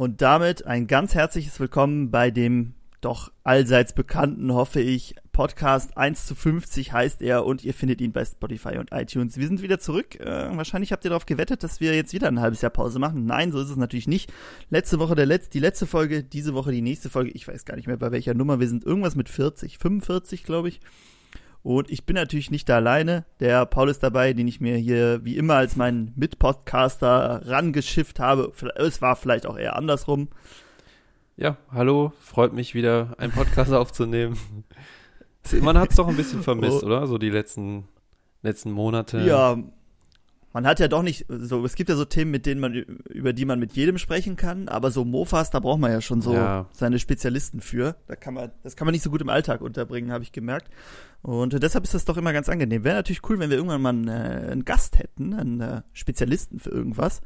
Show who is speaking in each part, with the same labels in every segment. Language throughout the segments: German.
Speaker 1: Und damit ein ganz herzliches Willkommen bei dem doch allseits bekannten, hoffe ich, Podcast 1 zu 50 heißt er und ihr findet ihn bei Spotify und iTunes. Wir sind wieder zurück. Äh, wahrscheinlich habt ihr darauf gewettet, dass wir jetzt wieder ein halbes Jahr Pause machen. Nein, so ist es natürlich nicht. Letzte Woche der Letz die letzte Folge, diese Woche die nächste Folge. Ich weiß gar nicht mehr bei welcher Nummer. Wir sind irgendwas mit 40, 45 glaube ich. Und ich bin natürlich nicht da alleine. Der Paul ist dabei, den ich mir hier wie immer als meinen Mitpodcaster rangeschifft habe. Es war vielleicht auch eher andersrum.
Speaker 2: Ja, hallo, freut mich wieder, einen Podcast aufzunehmen. Man hat es doch ein bisschen vermisst, oh. oder? So die letzten, letzten Monate.
Speaker 1: Ja, man hat ja doch nicht, so, es gibt ja so Themen, mit denen man, über die man mit jedem sprechen kann, aber so Mofas, da braucht man ja schon so ja. seine Spezialisten für. Da kann man, das kann man nicht so gut im Alltag unterbringen, habe ich gemerkt. Und deshalb ist das doch immer ganz angenehm. Wäre natürlich cool, wenn wir irgendwann mal einen, äh, einen Gast hätten, einen äh, Spezialisten für irgendwas.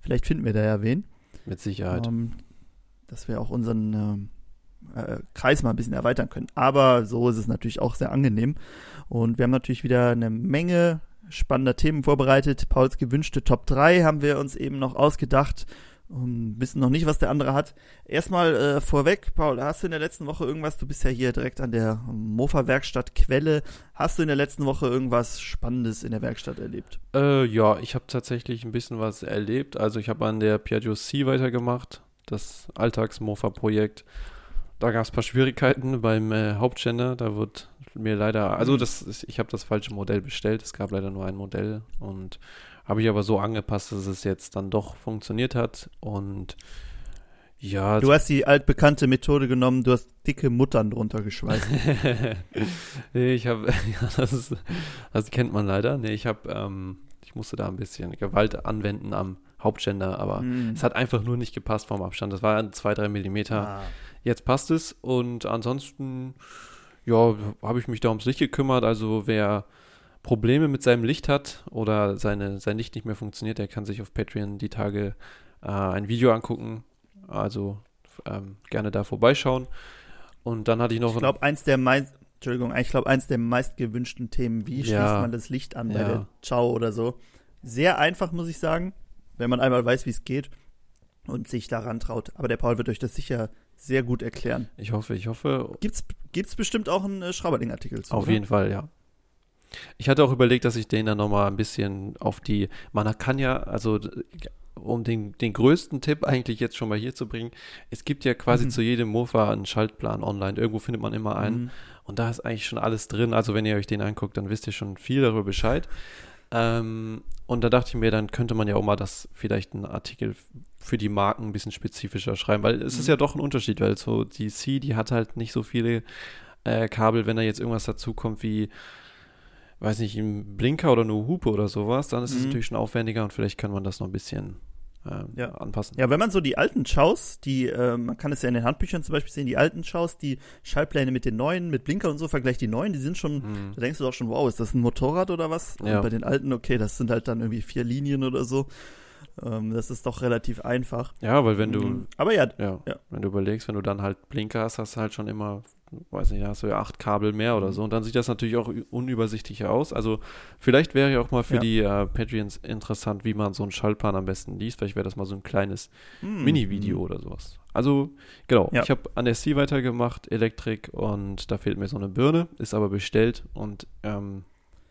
Speaker 1: Vielleicht finden wir da ja wen.
Speaker 2: Mit Sicherheit. Ähm,
Speaker 1: dass wir auch unseren äh, äh, Kreis mal ein bisschen erweitern können. Aber so ist es natürlich auch sehr angenehm. Und wir haben natürlich wieder eine Menge spannender Themen vorbereitet. Pauls gewünschte Top 3 haben wir uns eben noch ausgedacht und wissen noch nicht, was der andere hat. Erstmal äh, vorweg, Paul, hast du in der letzten Woche irgendwas, du bist ja hier direkt an der Mofa-Werkstatt Quelle, hast du in der letzten Woche irgendwas Spannendes in der Werkstatt erlebt?
Speaker 2: Äh, ja, ich habe tatsächlich ein bisschen was erlebt. Also ich habe an der Piaggio C weitergemacht, das Alltags-Mofa-Projekt. Da gab es ein paar Schwierigkeiten beim äh, Hauptständer, da wird mir leider, also mhm. das ich habe das falsche Modell bestellt, es gab leider nur ein Modell und habe ich aber so angepasst, dass es jetzt dann doch funktioniert hat und ja.
Speaker 1: Du hast die altbekannte Methode genommen, du hast dicke Muttern drunter geschweißt.
Speaker 2: nee, ich habe, ja, das, das kennt man leider. Nee, ich habe, ähm, ich musste da ein bisschen Gewalt anwenden am Hauptständer, aber mm. es hat einfach nur nicht gepasst vom Abstand. Das war zwei, drei Millimeter. Ah. Jetzt passt es und ansonsten ja, habe ich mich da ums Licht gekümmert. Also wer Probleme mit seinem Licht hat oder seine, sein Licht nicht mehr funktioniert, der kann sich auf Patreon die Tage äh, ein Video angucken. Also ähm, gerne da vorbeischauen. Und dann hatte ich noch.
Speaker 1: Ich glaube, eins der meist, Entschuldigung, ich glaube, eins der meistgewünschten Themen, wie ja, schließt man das Licht an bei ja. der Ciao oder so. Sehr einfach, muss ich sagen, wenn man einmal weiß, wie es geht und sich daran traut. Aber der Paul wird euch das sicher sehr gut erklären.
Speaker 2: Ich hoffe, ich hoffe.
Speaker 1: Gibt's, gibt's bestimmt auch einen äh, Schrauberding-Artikel
Speaker 2: zu? Auf oder? jeden Fall, ja. Ich hatte auch überlegt, dass ich den dann nochmal ein bisschen auf die. Man kann ja, also um den, den größten Tipp eigentlich jetzt schon mal hier zu bringen, es gibt ja quasi mhm. zu jedem Mofa einen Schaltplan online. Irgendwo findet man immer einen. Mhm. Und da ist eigentlich schon alles drin. Also wenn ihr euch den anguckt, dann wisst ihr schon viel darüber Bescheid. Ähm, und da dachte ich mir, dann könnte man ja auch mal das vielleicht einen Artikel für die Marken ein bisschen spezifischer schreiben, weil es mhm. ist ja doch ein Unterschied, weil so die C, die hat halt nicht so viele äh, Kabel, wenn da jetzt irgendwas dazu kommt wie, weiß nicht, ein Blinker oder eine Hupe oder sowas, dann ist es mhm. natürlich schon aufwendiger und vielleicht kann man das noch ein bisschen ähm, ja. anpassen.
Speaker 1: Ja, wenn man so die alten Chows, die, äh, man kann es ja in den Handbüchern zum Beispiel sehen, die alten Chows, die Schaltpläne mit den neuen, mit Blinker und so, vergleicht die neuen, die sind schon, mhm. da denkst du doch schon, wow, ist das ein Motorrad oder was? Ja. Und bei den alten, okay, das sind halt dann irgendwie vier Linien oder so. Ähm, das ist doch relativ einfach.
Speaker 2: Ja, weil wenn du,
Speaker 1: mhm. aber ja,
Speaker 2: ja, ja, wenn du überlegst, wenn du dann halt Blinker hast, hast du halt schon immer weiß nicht, hast du ja acht Kabel mehr oder mhm. so. Und dann sieht das natürlich auch unübersichtlicher aus. Also vielleicht wäre ja auch mal für ja. die äh, Patreons interessant, wie man so einen Schaltplan am besten liest. Vielleicht wäre das mal so ein kleines mhm. Mini-Video oder sowas. Also, genau, ja. ich habe an der C weitergemacht, Elektrik, und da fehlt mir so eine Birne, ist aber bestellt und ähm,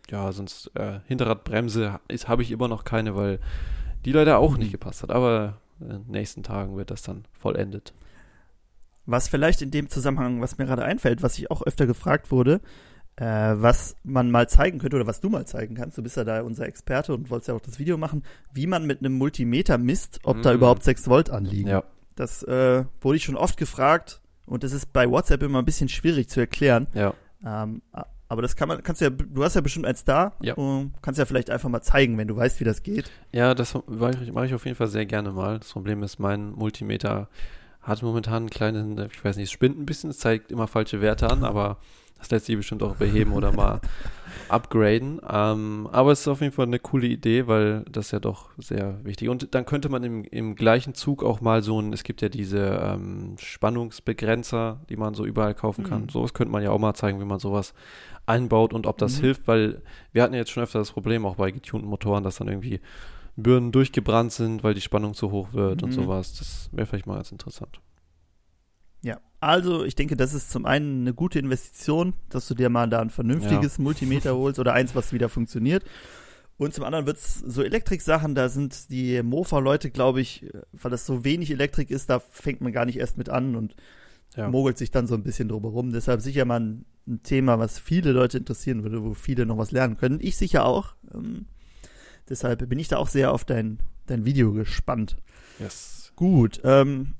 Speaker 2: ja, sonst äh, Hinterradbremse habe ich immer noch keine, weil die leider auch mhm. nicht gepasst hat. Aber in den nächsten Tagen wird das dann vollendet.
Speaker 1: Was vielleicht in dem Zusammenhang, was mir gerade einfällt, was ich auch öfter gefragt wurde, äh, was man mal zeigen könnte oder was du mal zeigen kannst, du bist ja da unser Experte und wolltest ja auch das Video machen, wie man mit einem Multimeter misst, ob mm. da überhaupt 6 Volt anliegen. Ja. Das äh, wurde ich schon oft gefragt und das ist bei WhatsApp immer ein bisschen schwierig zu erklären. Ja. Ähm, aber das kann man, kannst du ja, du hast ja bestimmt eins da. Ja. Und kannst ja vielleicht einfach mal zeigen, wenn du weißt, wie das geht.
Speaker 2: Ja, das mache ich, mach ich auf jeden Fall sehr gerne mal. Das Problem ist, mein Multimeter hat momentan einen kleinen, ich weiß nicht, es spinnt ein bisschen, es zeigt immer falsche Werte an, aber das lässt sich bestimmt auch beheben oder mal upgraden. Ähm, aber es ist auf jeden Fall eine coole Idee, weil das ist ja doch sehr wichtig. Und dann könnte man im, im gleichen Zug auch mal so ein, es gibt ja diese ähm, Spannungsbegrenzer, die man so überall kaufen kann. Mhm. Sowas könnte man ja auch mal zeigen, wie man sowas einbaut und ob das mhm. hilft, weil wir hatten ja jetzt schon öfter das Problem, auch bei getunten Motoren, dass dann irgendwie Birnen durchgebrannt sind, weil die Spannung zu hoch wird und
Speaker 1: Mhm.
Speaker 2: sowas. Das wäre vielleicht mal ganz interessant.
Speaker 1: Ja, also ich denke, das ist zum einen eine gute Investition, dass du dir mal da ein vernünftiges Multimeter holst oder eins, was wieder funktioniert. Und zum anderen wird's so Elektrik-Sachen, da sind die Mofa-Leute, glaube ich, weil das so wenig Elektrik ist, da fängt man gar nicht erst mit an und
Speaker 2: Ja.
Speaker 1: mogelt sich dann so ein bisschen drumherum. Deshalb sicher mal ein, ein Thema, was viele Leute interessieren würde, wo viele noch was lernen können. Ich sicher auch. Ähm, deshalb bin ich da auch sehr auf dein, dein Video gespannt.
Speaker 2: Yes.
Speaker 1: Gut, ähm,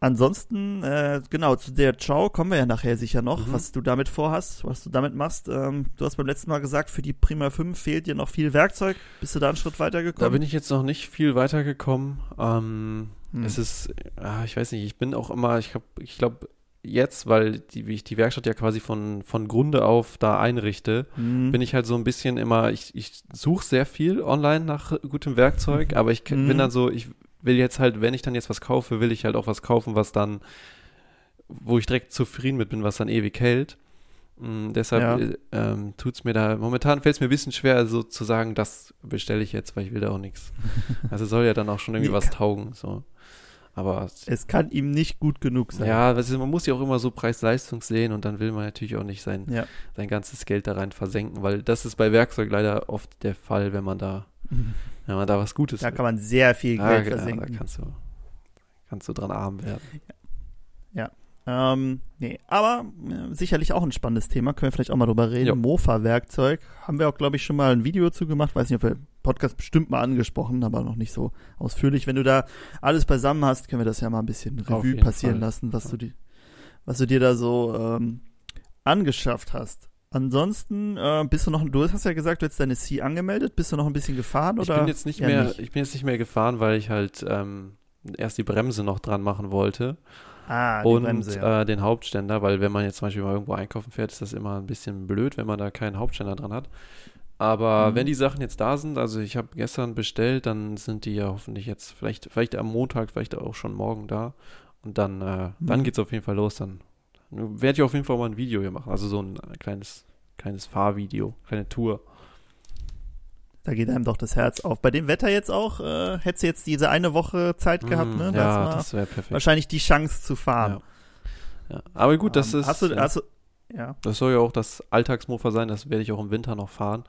Speaker 1: ansonsten, äh, genau, zu der Ciao kommen wir ja nachher sicher noch,
Speaker 2: Mhm.
Speaker 1: was du damit vorhast, was du damit machst. Ähm, du hast beim letzten Mal gesagt, für die Prima 5 fehlt dir noch viel Werkzeug. Bist du da einen Schritt
Speaker 2: Da
Speaker 1: weitergekommen?
Speaker 2: bin ich jetzt noch nicht viel weitergekommen. Ähm,
Speaker 1: Hm.
Speaker 2: Es ist, ah, ich weiß nicht, ich bin auch immer, ich glaube, ich glaube jetzt, weil die, wie ich die Werkstatt ja quasi von, von Grunde auf da einrichte,
Speaker 1: Hm.
Speaker 2: bin ich halt so ein bisschen immer, ich, ich suche sehr viel online nach gutem Werkzeug, aber ich
Speaker 1: Mhm.
Speaker 2: bin dann so, ich will jetzt halt, wenn ich dann jetzt was kaufe, will ich halt auch was kaufen, was dann, wo ich direkt zufrieden mit bin, was dann ewig hält. Mm, deshalb
Speaker 1: Ja.
Speaker 2: äh, ähm, tut es mir da, momentan fällt es mir ein bisschen schwer, so zu sagen, das bestelle ich jetzt, weil ich will da auch nichts. Also soll ja dann auch schon irgendwie
Speaker 1: Nee,
Speaker 2: was taugen, so. Aber
Speaker 1: es kann ihm nicht gut genug sein.
Speaker 2: ja, ist, man muss ja auch immer so Preis-Leistung sehen und dann will man natürlich auch nicht sein,
Speaker 1: Ja.
Speaker 2: sein ganzes Geld da rein versenken, weil das ist bei Werkzeug leider oft der Fall, wenn man da, wenn man da was Gutes
Speaker 1: Da
Speaker 2: will.
Speaker 1: kann man sehr viel
Speaker 2: Ah,
Speaker 1: Geld
Speaker 2: ja, da
Speaker 1: versenken.
Speaker 2: kannst du, kannst du dran arm werden.
Speaker 1: Ähm, nee, aber äh, sicherlich auch ein spannendes Thema. Können wir vielleicht auch mal drüber reden.
Speaker 2: Ja.
Speaker 1: Mofa-Werkzeug. Haben wir auch, glaube ich, schon mal ein Video zu gemacht. Weiß nicht, ob wir Podcast bestimmt mal angesprochen, aber noch nicht so ausführlich. Wenn du da alles beisammen hast, können wir das ja mal ein bisschen Revue passieren
Speaker 2: Fall.
Speaker 1: lassen, was
Speaker 2: Ja.
Speaker 1: du die, was du dir da so ähm, angeschafft hast. Ansonsten äh, bist du noch, du hast ja gesagt, du hättest deine C angemeldet. Bist du noch ein bisschen gefahren
Speaker 2: Ich
Speaker 1: oder?
Speaker 2: bin jetzt nicht
Speaker 1: eher
Speaker 2: mehr,
Speaker 1: nicht?
Speaker 2: ich bin jetzt nicht mehr gefahren, weil ich halt ähm, erst die Bremse noch dran machen wollte
Speaker 1: Ah,
Speaker 2: und
Speaker 1: Bremse, ja.
Speaker 2: äh, den Hauptständer, weil wenn man jetzt zum Beispiel mal irgendwo einkaufen fährt, ist das immer ein bisschen blöd, wenn man da keinen Hauptständer dran hat. Aber
Speaker 1: Mhm.
Speaker 2: wenn die Sachen jetzt da sind, also ich habe gestern bestellt, dann sind die ja hoffentlich jetzt vielleicht, vielleicht am Montag, vielleicht auch schon morgen da. Und dann, äh, dann
Speaker 1: Mhm.
Speaker 2: geht's auf jeden Fall los. Dann werde ich auf jeden Fall mal ein Video hier machen. Also so ein kleines, kleines Fahrvideo, kleine Tour.
Speaker 1: Da geht einem doch das Herz auf. Bei dem Wetter jetzt auch, äh, hättest du jetzt diese eine Woche Zeit gehabt,
Speaker 2: Mm,
Speaker 1: ne?
Speaker 2: Ja,
Speaker 1: war
Speaker 2: das wäre perfekt.
Speaker 1: wahrscheinlich die Chance zu fahren.
Speaker 2: Ja. Ja. Aber gut, das
Speaker 1: Ähm,
Speaker 2: ist.
Speaker 1: Hast du,
Speaker 2: ja.
Speaker 1: hast du, ja.
Speaker 2: Das soll ja auch das Alltagsmofa sein, das werde ich auch im Winter noch fahren.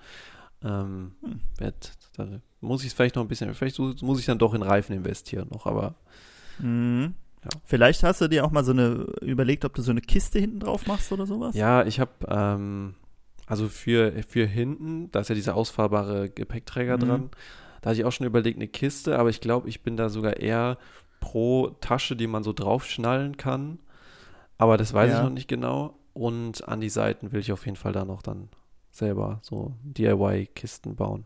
Speaker 2: Ähm,
Speaker 1: Hm.
Speaker 2: werd, da muss ich es vielleicht noch ein bisschen, vielleicht muss ich dann doch in Reifen investieren noch, aber
Speaker 1: Mhm.
Speaker 2: Ja.
Speaker 1: Vielleicht hast du dir auch mal so eine überlegt, ob du so eine Kiste hinten drauf machst oder sowas?
Speaker 2: ja, ich habe, ähm, also für, für hinten, da ist ja dieser ausfahrbare Gepäckträger
Speaker 1: Mhm.
Speaker 2: dran, da hatte ich auch schon überlegt, eine Kiste, aber ich glaube, ich bin da sogar eher pro Tasche, die man so draufschnallen kann, aber das weiß
Speaker 1: Ja.
Speaker 2: ich noch nicht genau und an die Seiten will ich auf jeden Fall da noch dann selber so DIY-Kisten bauen.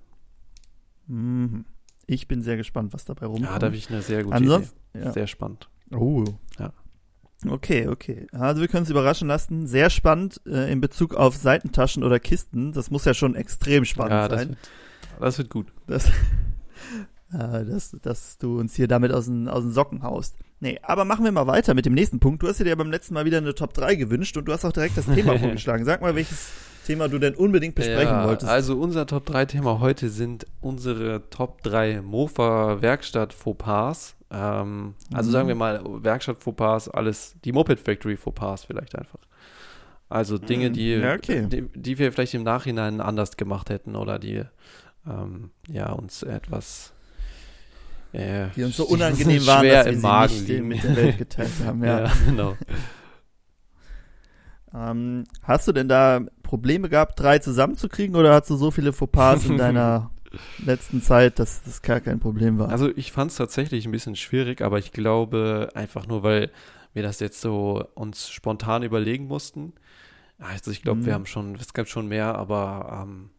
Speaker 1: Mhm. Ich bin sehr gespannt, was dabei rumkommt.
Speaker 2: Ja, da habe ich eine sehr gute
Speaker 1: Ansonsten,
Speaker 2: Idee.
Speaker 1: ja.
Speaker 2: Sehr spannend.
Speaker 1: Oh.
Speaker 2: Ja.
Speaker 1: Okay, okay. Also wir können uns überraschen lassen. Sehr spannend äh, in Bezug auf Seitentaschen oder Kisten. Das muss ja schon extrem spannend
Speaker 2: ja, das
Speaker 1: sein.
Speaker 2: wird, das wird gut.
Speaker 1: dass, äh, dass, dass du uns hier damit aus den, aus den Socken haust. Nee, aber machen wir mal weiter mit dem nächsten Punkt. Du hast dir ja beim letzten Mal wieder eine Top 3 gewünscht und du hast auch direkt das Thema vorgeschlagen. Sag mal, welches Thema du denn unbedingt besprechen
Speaker 2: ja,
Speaker 1: wolltest.
Speaker 2: Also unser Top 3 Thema heute sind unsere Top 3 Mofa Werkstatt Fauxpas. Ähm, also
Speaker 1: Mhm.
Speaker 2: sagen wir mal Werkstatt Fauxpas, alles, die Moped Factory Fauxpas vielleicht einfach. Also Dinge,
Speaker 1: Mhm.
Speaker 2: die,
Speaker 1: Ja, okay.
Speaker 2: die, die wir vielleicht im Nachhinein anders gemacht hätten oder die ähm, ja uns etwas äh,
Speaker 1: die uns so unangenehm waren, dass wir
Speaker 2: im
Speaker 1: sie
Speaker 2: Magen
Speaker 1: nicht äh,
Speaker 2: liegen.
Speaker 1: mit der Welt geteilt haben. Ja.
Speaker 2: ja, genau.
Speaker 1: Ähm, hast du denn da Probleme gehabt, drei zusammenzukriegen oder hast du so viele Fauxpas in deiner letzten Zeit, dass das gar kein Problem war?
Speaker 2: Also ich fand es tatsächlich ein bisschen schwierig, aber ich glaube einfach nur, weil wir das jetzt so uns spontan überlegen mussten. Also ich glaube,
Speaker 1: Mhm.
Speaker 2: wir haben schon, es gab schon mehr, aber ähm,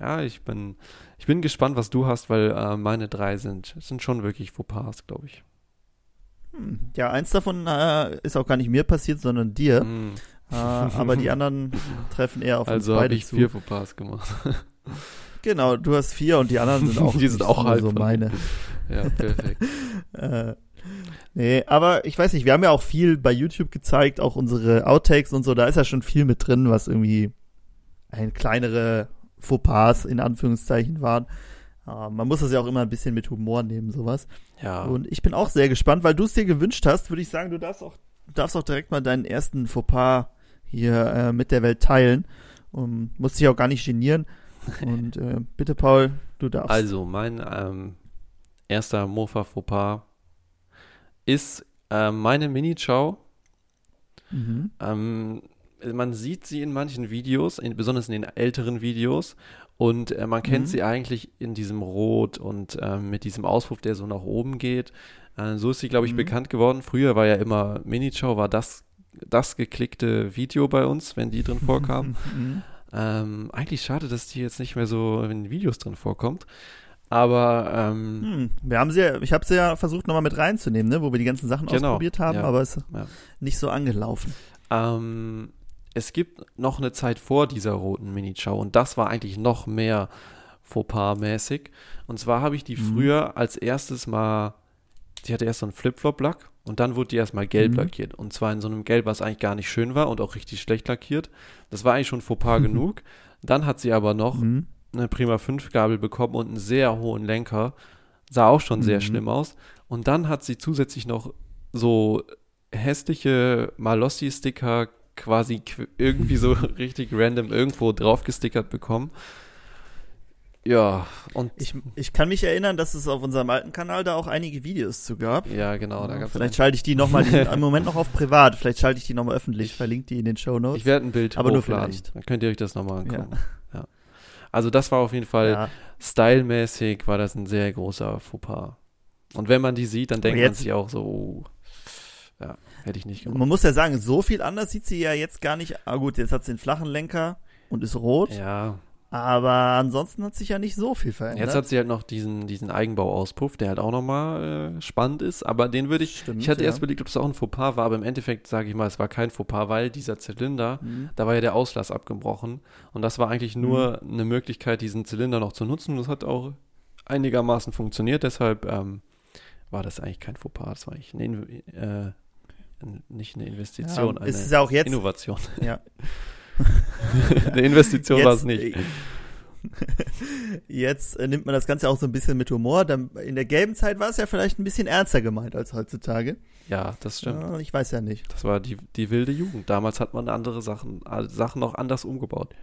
Speaker 2: ja, ich bin, ich bin gespannt, was du hast, weil äh, meine drei sind, sind schon wirklich Fauxpas, glaube ich.
Speaker 1: Hm, Ja, eins davon äh, ist auch gar nicht mir passiert, sondern dir.
Speaker 2: Mm.
Speaker 1: Äh, aber die anderen treffen eher auf
Speaker 2: Also
Speaker 1: uns
Speaker 2: habe
Speaker 1: beide
Speaker 2: ich
Speaker 1: zu.
Speaker 2: vier Fauxpas gemacht.
Speaker 1: Genau, du hast vier und die anderen sind auch,
Speaker 2: Die sind auch halb
Speaker 1: so meine.
Speaker 2: ja, perfekt.
Speaker 1: Äh, nee, aber ich weiß nicht, wir haben ja auch viel bei YouTube gezeigt, auch unsere Outtakes und so, da ist ja schon viel mit drin, was irgendwie ein kleinere Fauxpas in Anführungszeichen waren. Ja, man muss das ja auch immer ein bisschen mit Humor nehmen, sowas.
Speaker 2: Ja.
Speaker 1: Und ich bin auch sehr gespannt, weil du es dir gewünscht hast, würde ich sagen, du darfst auch, darfst auch direkt mal deinen ersten Fauxpas hier äh, mit der Welt teilen. Um, musst dich auch gar nicht genieren. Und äh, bitte, Paul, du darfst.
Speaker 2: Also, mein ähm, erster Mofa Fauxpas ist äh, meine Mini-Chow.
Speaker 1: Mhm.
Speaker 2: Ähm, man sieht sie in manchen Videos, in, besonders in den älteren Videos. Und äh, man kennt
Speaker 1: Mhm.
Speaker 2: sie eigentlich in diesem Rot und ähm, mit diesem Auspuff, der so nach oben geht. Äh, so ist sie, glaube ich,
Speaker 1: Mhm.
Speaker 2: bekannt geworden. Früher war ja immer Mini-Chow, war das, das geklickte Video bei uns, wenn die drin vorkam.
Speaker 1: Mhm.
Speaker 2: Ähm, eigentlich schade, dass die jetzt nicht mehr so in Videos drin vorkommt. Aber ähm,
Speaker 1: Hm, wir haben sie ja, ich habe sie ja versucht nochmal mit reinzunehmen, ne, wo wir die ganzen Sachen
Speaker 2: Genau,
Speaker 1: ausprobiert haben,
Speaker 2: ja.
Speaker 1: aber es ist
Speaker 2: Ja.
Speaker 1: nicht so angelaufen.
Speaker 2: Ähm, es gibt noch eine Zeit vor dieser roten Mini-Chow und das war eigentlich noch mehr Fauxpas-mäßig. Und zwar habe ich die
Speaker 1: Mhm.
Speaker 2: früher als erstes mal, die hatte erst so einen Flip-Flop-Lack und dann wurde die erstmal gelb
Speaker 1: Mhm.
Speaker 2: lackiert. Und zwar in so einem Gelb, was eigentlich gar nicht schön war und auch richtig schlecht lackiert. Das war eigentlich schon Fauxpas
Speaker 1: Mhm.
Speaker 2: genug. Dann hat sie aber noch
Speaker 1: Mhm.
Speaker 2: eine Prima 5 Gabel bekommen und einen sehr hohen Lenker. Sah auch schon sehr
Speaker 1: Mhm.
Speaker 2: schlimm aus. Und dann hat sie zusätzlich noch so hässliche Malossi-Sticker quasi qu- irgendwie so richtig random irgendwo drauf gestickert bekommen. Ja, und
Speaker 1: Ich, ich kann mich erinnern, dass es auf unserem alten Kanal da auch einige Videos zu gab.
Speaker 2: ja, genau, da
Speaker 1: Ja,
Speaker 2: gab's
Speaker 1: vielleicht schalte ich die nochmal, im Moment noch auf privat, vielleicht schalte ich die nochmal öffentlich, verlinke die in den Show
Speaker 2: Ich
Speaker 1: Notes.
Speaker 2: werde ein Bild
Speaker 1: Aber nur
Speaker 2: hochladen.
Speaker 1: vielleicht.
Speaker 2: Dann könnt ihr euch das nochmal angucken. Ja. Also das war auf jeden Fall
Speaker 1: Ja.
Speaker 2: stylmäßig war das ein sehr großer Fauxpas. Und wenn man die sieht, dann denkt man sich auch so, oh, ja, hätte ich nicht gemacht.
Speaker 1: Man muss ja sagen, so viel anders sieht sie ja jetzt gar nicht. Ah gut, jetzt hat sie den flachen Lenker und ist rot,
Speaker 2: Ja,
Speaker 1: aber ansonsten hat sich ja nicht so viel verändert.
Speaker 2: jetzt hat sie halt noch diesen, diesen Eigenbauauspuff, der halt auch nochmal äh, spannend ist, aber den würde ich,
Speaker 1: Stimmt,
Speaker 2: ich hatte
Speaker 1: ja.
Speaker 2: erst überlegt, ob es auch ein Fauxpas war, aber im Endeffekt sage ich mal, es war kein Fauxpas, weil dieser Zylinder,
Speaker 1: Mhm.
Speaker 2: da war ja der Auslass abgebrochen und das war eigentlich nur
Speaker 1: Mhm.
Speaker 2: eine Möglichkeit, diesen Zylinder noch zu nutzen und das hat auch einigermaßen funktioniert, deshalb ähm, war das eigentlich kein Fauxpas, das war eigentlich eine, In- äh, nicht eine Investition,
Speaker 1: ja, es
Speaker 2: eine
Speaker 1: ist ja auch jetzt,
Speaker 2: Innovation.
Speaker 1: ja.
Speaker 2: eine Investition war es nicht.
Speaker 1: Jetzt äh, nimmt man das Ganze auch so ein bisschen mit Humor. Dann, in der gelben Zeit war es ja vielleicht ein bisschen ernster gemeint als heutzutage.
Speaker 2: Ja, das stimmt.
Speaker 1: Ja, ich weiß ja nicht.
Speaker 2: Das war die, die wilde Jugend. Damals hat man andere Sachen, Sachen noch anders umgebaut.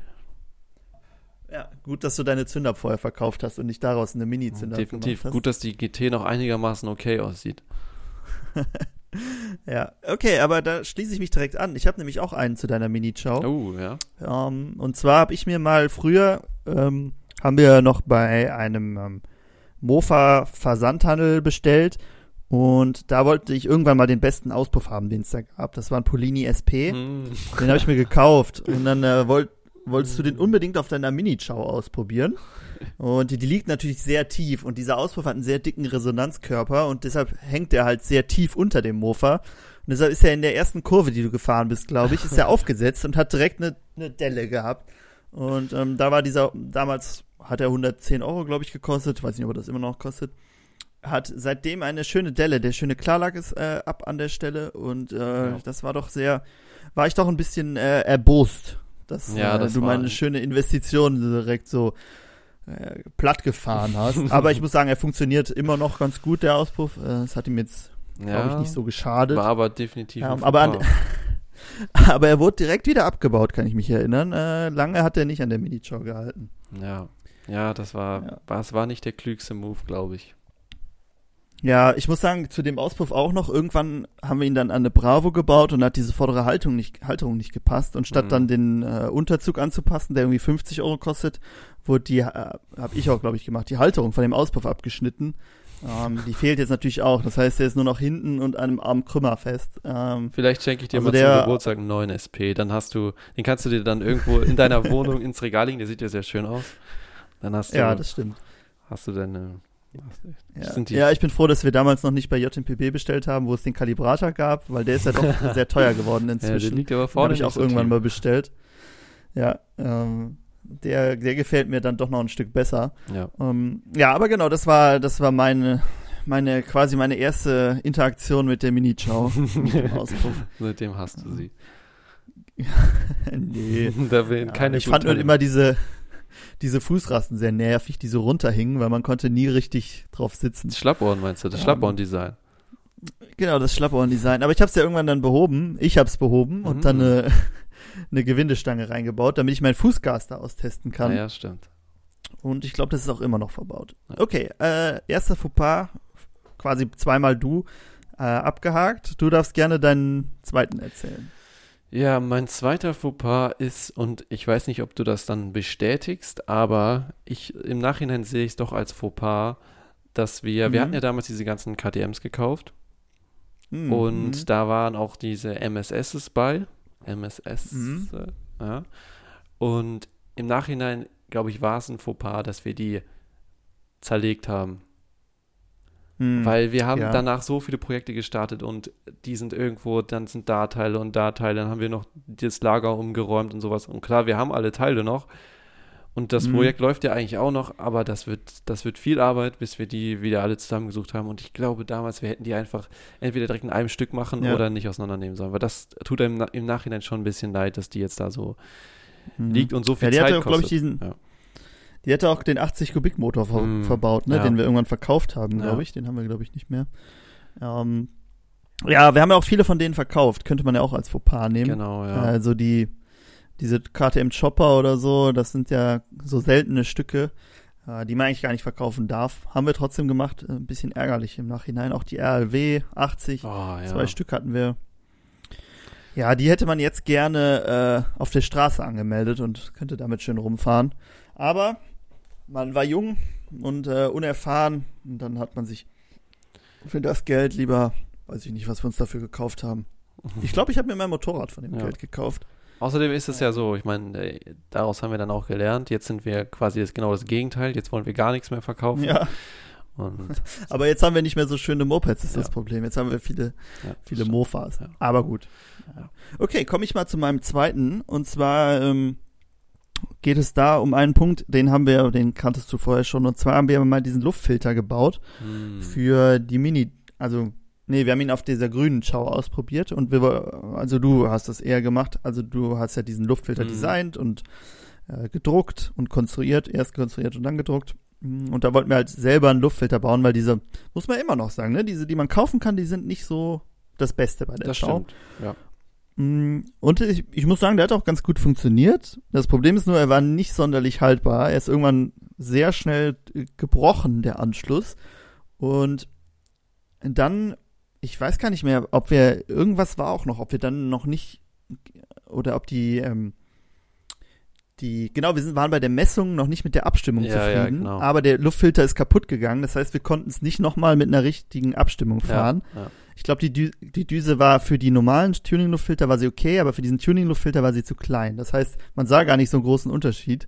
Speaker 1: Ja, gut, dass du deine Zünder vorher verkauft hast und nicht daraus eine Mini-Zünder
Speaker 2: Definitiv.
Speaker 1: gemacht hast.
Speaker 2: Gut, dass die GT noch einigermaßen okay aussieht.
Speaker 1: Ja, okay, aber da schließe ich mich direkt an. Ich habe nämlich auch einen zu deiner Mini-Chow.
Speaker 2: Oh, ja.
Speaker 1: Ähm, und zwar habe ich mir mal früher, ähm, haben wir noch bei einem ähm, Mofa-Versandhandel bestellt und da wollte ich irgendwann mal den besten Auspuff haben, den es da gab. Das war ein Polini SP.
Speaker 2: Hm.
Speaker 1: Den habe ich mir gekauft und dann äh, wollt, wolltest du den unbedingt auf deiner Mini-Chow ausprobieren. Und die, die liegt natürlich sehr tief und dieser Auspuff hat einen sehr dicken Resonanzkörper und deshalb hängt er halt sehr tief unter dem Mofa. Und deshalb ist er in der ersten Kurve, die du gefahren bist, glaube ich, ist er aufgesetzt und hat direkt eine, eine Delle gehabt. Und ähm, da war dieser, damals hat er 110 Euro, glaube ich, gekostet. Weiß nicht, ob er das immer noch kostet. Hat seitdem eine schöne Delle. Der schöne Klarlack ist äh, ab an der Stelle und äh,
Speaker 2: Ja.
Speaker 1: das war doch sehr, war ich doch ein bisschen äh, erbost, dass
Speaker 2: Ja,
Speaker 1: äh,
Speaker 2: das
Speaker 1: du meine
Speaker 2: ein-
Speaker 1: schöne Investition direkt so äh, platt gefahren hast. Aber ich muss sagen, er funktioniert immer noch ganz gut, der Auspuff. Äh, Es hat ihm jetzt, glaube
Speaker 2: Ja,
Speaker 1: ich, nicht so geschadet.
Speaker 2: war aber definitiv ein
Speaker 1: aber an-. Aber er wurde direkt wieder abgebaut, kann ich mich erinnern. Äh, lange hat er nicht an der Mini-Chow gehalten.
Speaker 2: Ja. Ja, das war,
Speaker 1: Ja.
Speaker 2: war, es war nicht der klügste Move, glaube ich.
Speaker 1: Ja, ich muss sagen, zu dem Auspuff auch noch, irgendwann haben wir ihn dann an eine Bravo gebaut und hat diese vordere Haltung nicht, Halterung nicht gepasst. Und statt
Speaker 2: Mhm.
Speaker 1: dann den äh, Unterzug anzupassen, der irgendwie 50 Euro kostet, wurde die, äh, habe ich auch, glaube ich, gemacht, die Halterung von dem Auspuff abgeschnitten. Ähm, die fehlt jetzt natürlich auch. Das heißt, der ist nur noch hinten und an einem Arm Krümmer fest. Ähm,
Speaker 2: Vielleicht schenke ich dir
Speaker 1: Also
Speaker 2: mal
Speaker 1: der-
Speaker 2: zum Geburtstag einen neuen SP. Dann hast du, den kannst du dir dann irgendwo in deiner Wohnung ins Regal legen. Der sieht ja sehr schön aus. Dann hast du,
Speaker 1: ja, das stimmt.
Speaker 2: hast du deine.
Speaker 1: Ja. Ja, ich bin froh, dass wir damals noch nicht bei JMPB bestellt haben, wo es den Kalibrator gab, weil der ist ja doch sehr teuer geworden
Speaker 2: ja, der
Speaker 1: inzwischen.
Speaker 2: liegt aber
Speaker 1: Den
Speaker 2: vorne
Speaker 1: habe ich auch
Speaker 2: so
Speaker 1: irgendwann mal bestellt. Ja, ähm, der, der gefällt mir dann doch noch ein Stück besser.
Speaker 2: Ja.
Speaker 1: Ähm, ja, aber genau, das war, das war meine, meine, quasi meine erste Interaktion mit der Mini-Chow. mit dem Auspuff.
Speaker 2: Seitdem hast du sie.
Speaker 1: nee.
Speaker 2: da will
Speaker 1: Ja,
Speaker 2: keine
Speaker 1: ich fand nur
Speaker 2: gute-
Speaker 1: immer diese, diese Fußrasten sehr nervig, die so runterhingen, weil man konnte nie richtig drauf sitzen.
Speaker 2: Das Schlappohren meinst du? Das
Speaker 1: Ja.
Speaker 2: Schlappohren-Design.
Speaker 1: Genau, das Schlappohren-Design. Aber ich habe es ja irgendwann dann behoben. Ich habe es behoben und
Speaker 2: Mhm.
Speaker 1: dann eine, eine Gewindestange reingebaut, damit ich mein Fußgas da austesten kann.
Speaker 2: Ah, ja, stimmt.
Speaker 1: Und ich glaube, das ist auch immer noch verbaut.
Speaker 2: Ja.
Speaker 1: Okay, äh, erster Fauxpas, quasi zweimal du, äh, abgehakt. Du darfst gerne deinen zweiten erzählen.
Speaker 2: Ja, mein zweiter Fauxpas ist, und ich weiß nicht, ob du das dann bestätigst, aber ich im Nachhinein sehe ich es doch als Fauxpas, dass wir, wir
Speaker 1: Mhm.
Speaker 2: hatten ja damals diese ganzen KTMs gekauft
Speaker 1: Hm,
Speaker 2: und
Speaker 1: hm.
Speaker 2: da waren auch diese MSSs bei. MSS,
Speaker 1: Mhm.
Speaker 2: äh, ja. Und im Nachhinein, glaube ich, war es ein Fauxpas, dass wir die zerlegt haben.
Speaker 1: Hm.
Speaker 2: Weil wir haben
Speaker 1: Ja.
Speaker 2: danach so viele Projekte gestartet und die sind irgendwo, dann sind da Teile und da Teile, dann haben wir noch das Lager umgeräumt und sowas. Und klar, wir haben alle Teile noch. Und das
Speaker 1: Mhm.
Speaker 2: Projekt läuft ja eigentlich auch noch, aber das wird, das wird viel Arbeit, bis wir die wieder alle zusammengesucht haben. Und ich glaube damals, wir hätten die einfach entweder direkt in einem Stück machen
Speaker 1: Ja.
Speaker 2: oder nicht auseinandernehmen sollen. Weil das tut einem im Nachhinein schon ein bisschen leid, dass die jetzt da so
Speaker 1: Hm.
Speaker 2: liegt und so viel
Speaker 1: Ja, die
Speaker 2: Zeit
Speaker 1: hatte auch, ich,
Speaker 2: kostet.
Speaker 1: diesen,
Speaker 2: Ja.
Speaker 1: Die hatte auch den 80 Kubik Motor ver
Speaker 2: Hm,
Speaker 1: verbaut, ne,
Speaker 2: ja.
Speaker 1: den wir irgendwann verkauft haben, glaube ich. Den haben wir, glaube ich, nicht mehr. Ähm, ja, wir haben ja auch viele von denen verkauft. Könnte man ja auch als Fauxpas nehmen.
Speaker 2: Genau, ja.
Speaker 1: Also die, diese KTM Chopper oder so, das sind ja so seltene Stücke, äh, die man eigentlich gar nicht verkaufen darf. Haben wir trotzdem gemacht. Äh, Ein bisschen ärgerlich im Nachhinein. Auch die RLW 80,
Speaker 2: oh, ja.
Speaker 1: zwei Stück hatten wir. Ja, die hätte man jetzt gerne äh, auf der Straße angemeldet und könnte damit schön rumfahren. Aber man war jung und äh, unerfahren und dann hat man sich für das Geld lieber, weiß ich nicht, was wir uns dafür gekauft haben. Ich glaube, ich habe mir mein Motorrad von dem
Speaker 2: Ja.
Speaker 1: Geld gekauft.
Speaker 2: Außerdem ist es ja so, ich meine, äh, daraus haben wir dann auch gelernt. Jetzt sind wir quasi das, genau das Gegenteil. Jetzt wollen wir gar nichts mehr verkaufen.
Speaker 1: Ja,
Speaker 2: Und
Speaker 1: aber jetzt haben wir nicht mehr so schöne Mopeds, ist das
Speaker 2: Ja.
Speaker 1: Problem. Jetzt haben wir viele,
Speaker 2: ja,
Speaker 1: viele
Speaker 2: stimmt.
Speaker 1: Mofas. Aber gut. Okay, komme ich mal zu meinem zweiten. Und zwar ähm, geht es da um einen Punkt, den haben wir, den kanntest du vorher schon. Und zwar haben wir mal diesen Luftfilter gebaut
Speaker 2: Hm.
Speaker 1: für die Mini, also nee, wir haben ihn auf dieser grünen Schau ausprobiert und wir, also du hast das eher gemacht. Also du hast ja diesen Luftfilter
Speaker 2: Mhm.
Speaker 1: designt und äh, gedruckt und konstruiert, erst konstruiert und dann gedruckt. Mm, Und da wollten wir halt selber einen Luftfilter bauen, weil diese, muss man immer noch sagen, ne, diese, die man kaufen kann, die sind nicht so das Beste bei der
Speaker 2: Das
Speaker 1: Schau.
Speaker 2: stimmt. Ja.
Speaker 1: Mm, Und ich, ich muss sagen, der hat auch ganz gut funktioniert. Das Problem ist nur, er war nicht sonderlich haltbar. Er ist irgendwann sehr schnell äh, gebrochen, der Anschluss. Und dann, ich weiß gar nicht mehr, ob wir, irgendwas war auch noch, ob wir dann noch nicht, oder ob die, ähm, die, genau, wir sind, waren bei der Messung noch nicht mit der Abstimmung
Speaker 2: Ja, ja,
Speaker 1: zufrieden,
Speaker 2: genau.
Speaker 1: aber der Luftfilter ist kaputt gegangen. Das heißt, wir konnten es nicht nochmal mit einer richtigen Abstimmung fahren.
Speaker 2: Ja, ja.
Speaker 1: Ich glaube, die, Dü die Düse war für die normalen Tuning-Luftfilter war sie okay, aber für diesen Tuning-Luftfilter war sie zu klein. Das heißt, man sah gar nicht so einen großen Unterschied.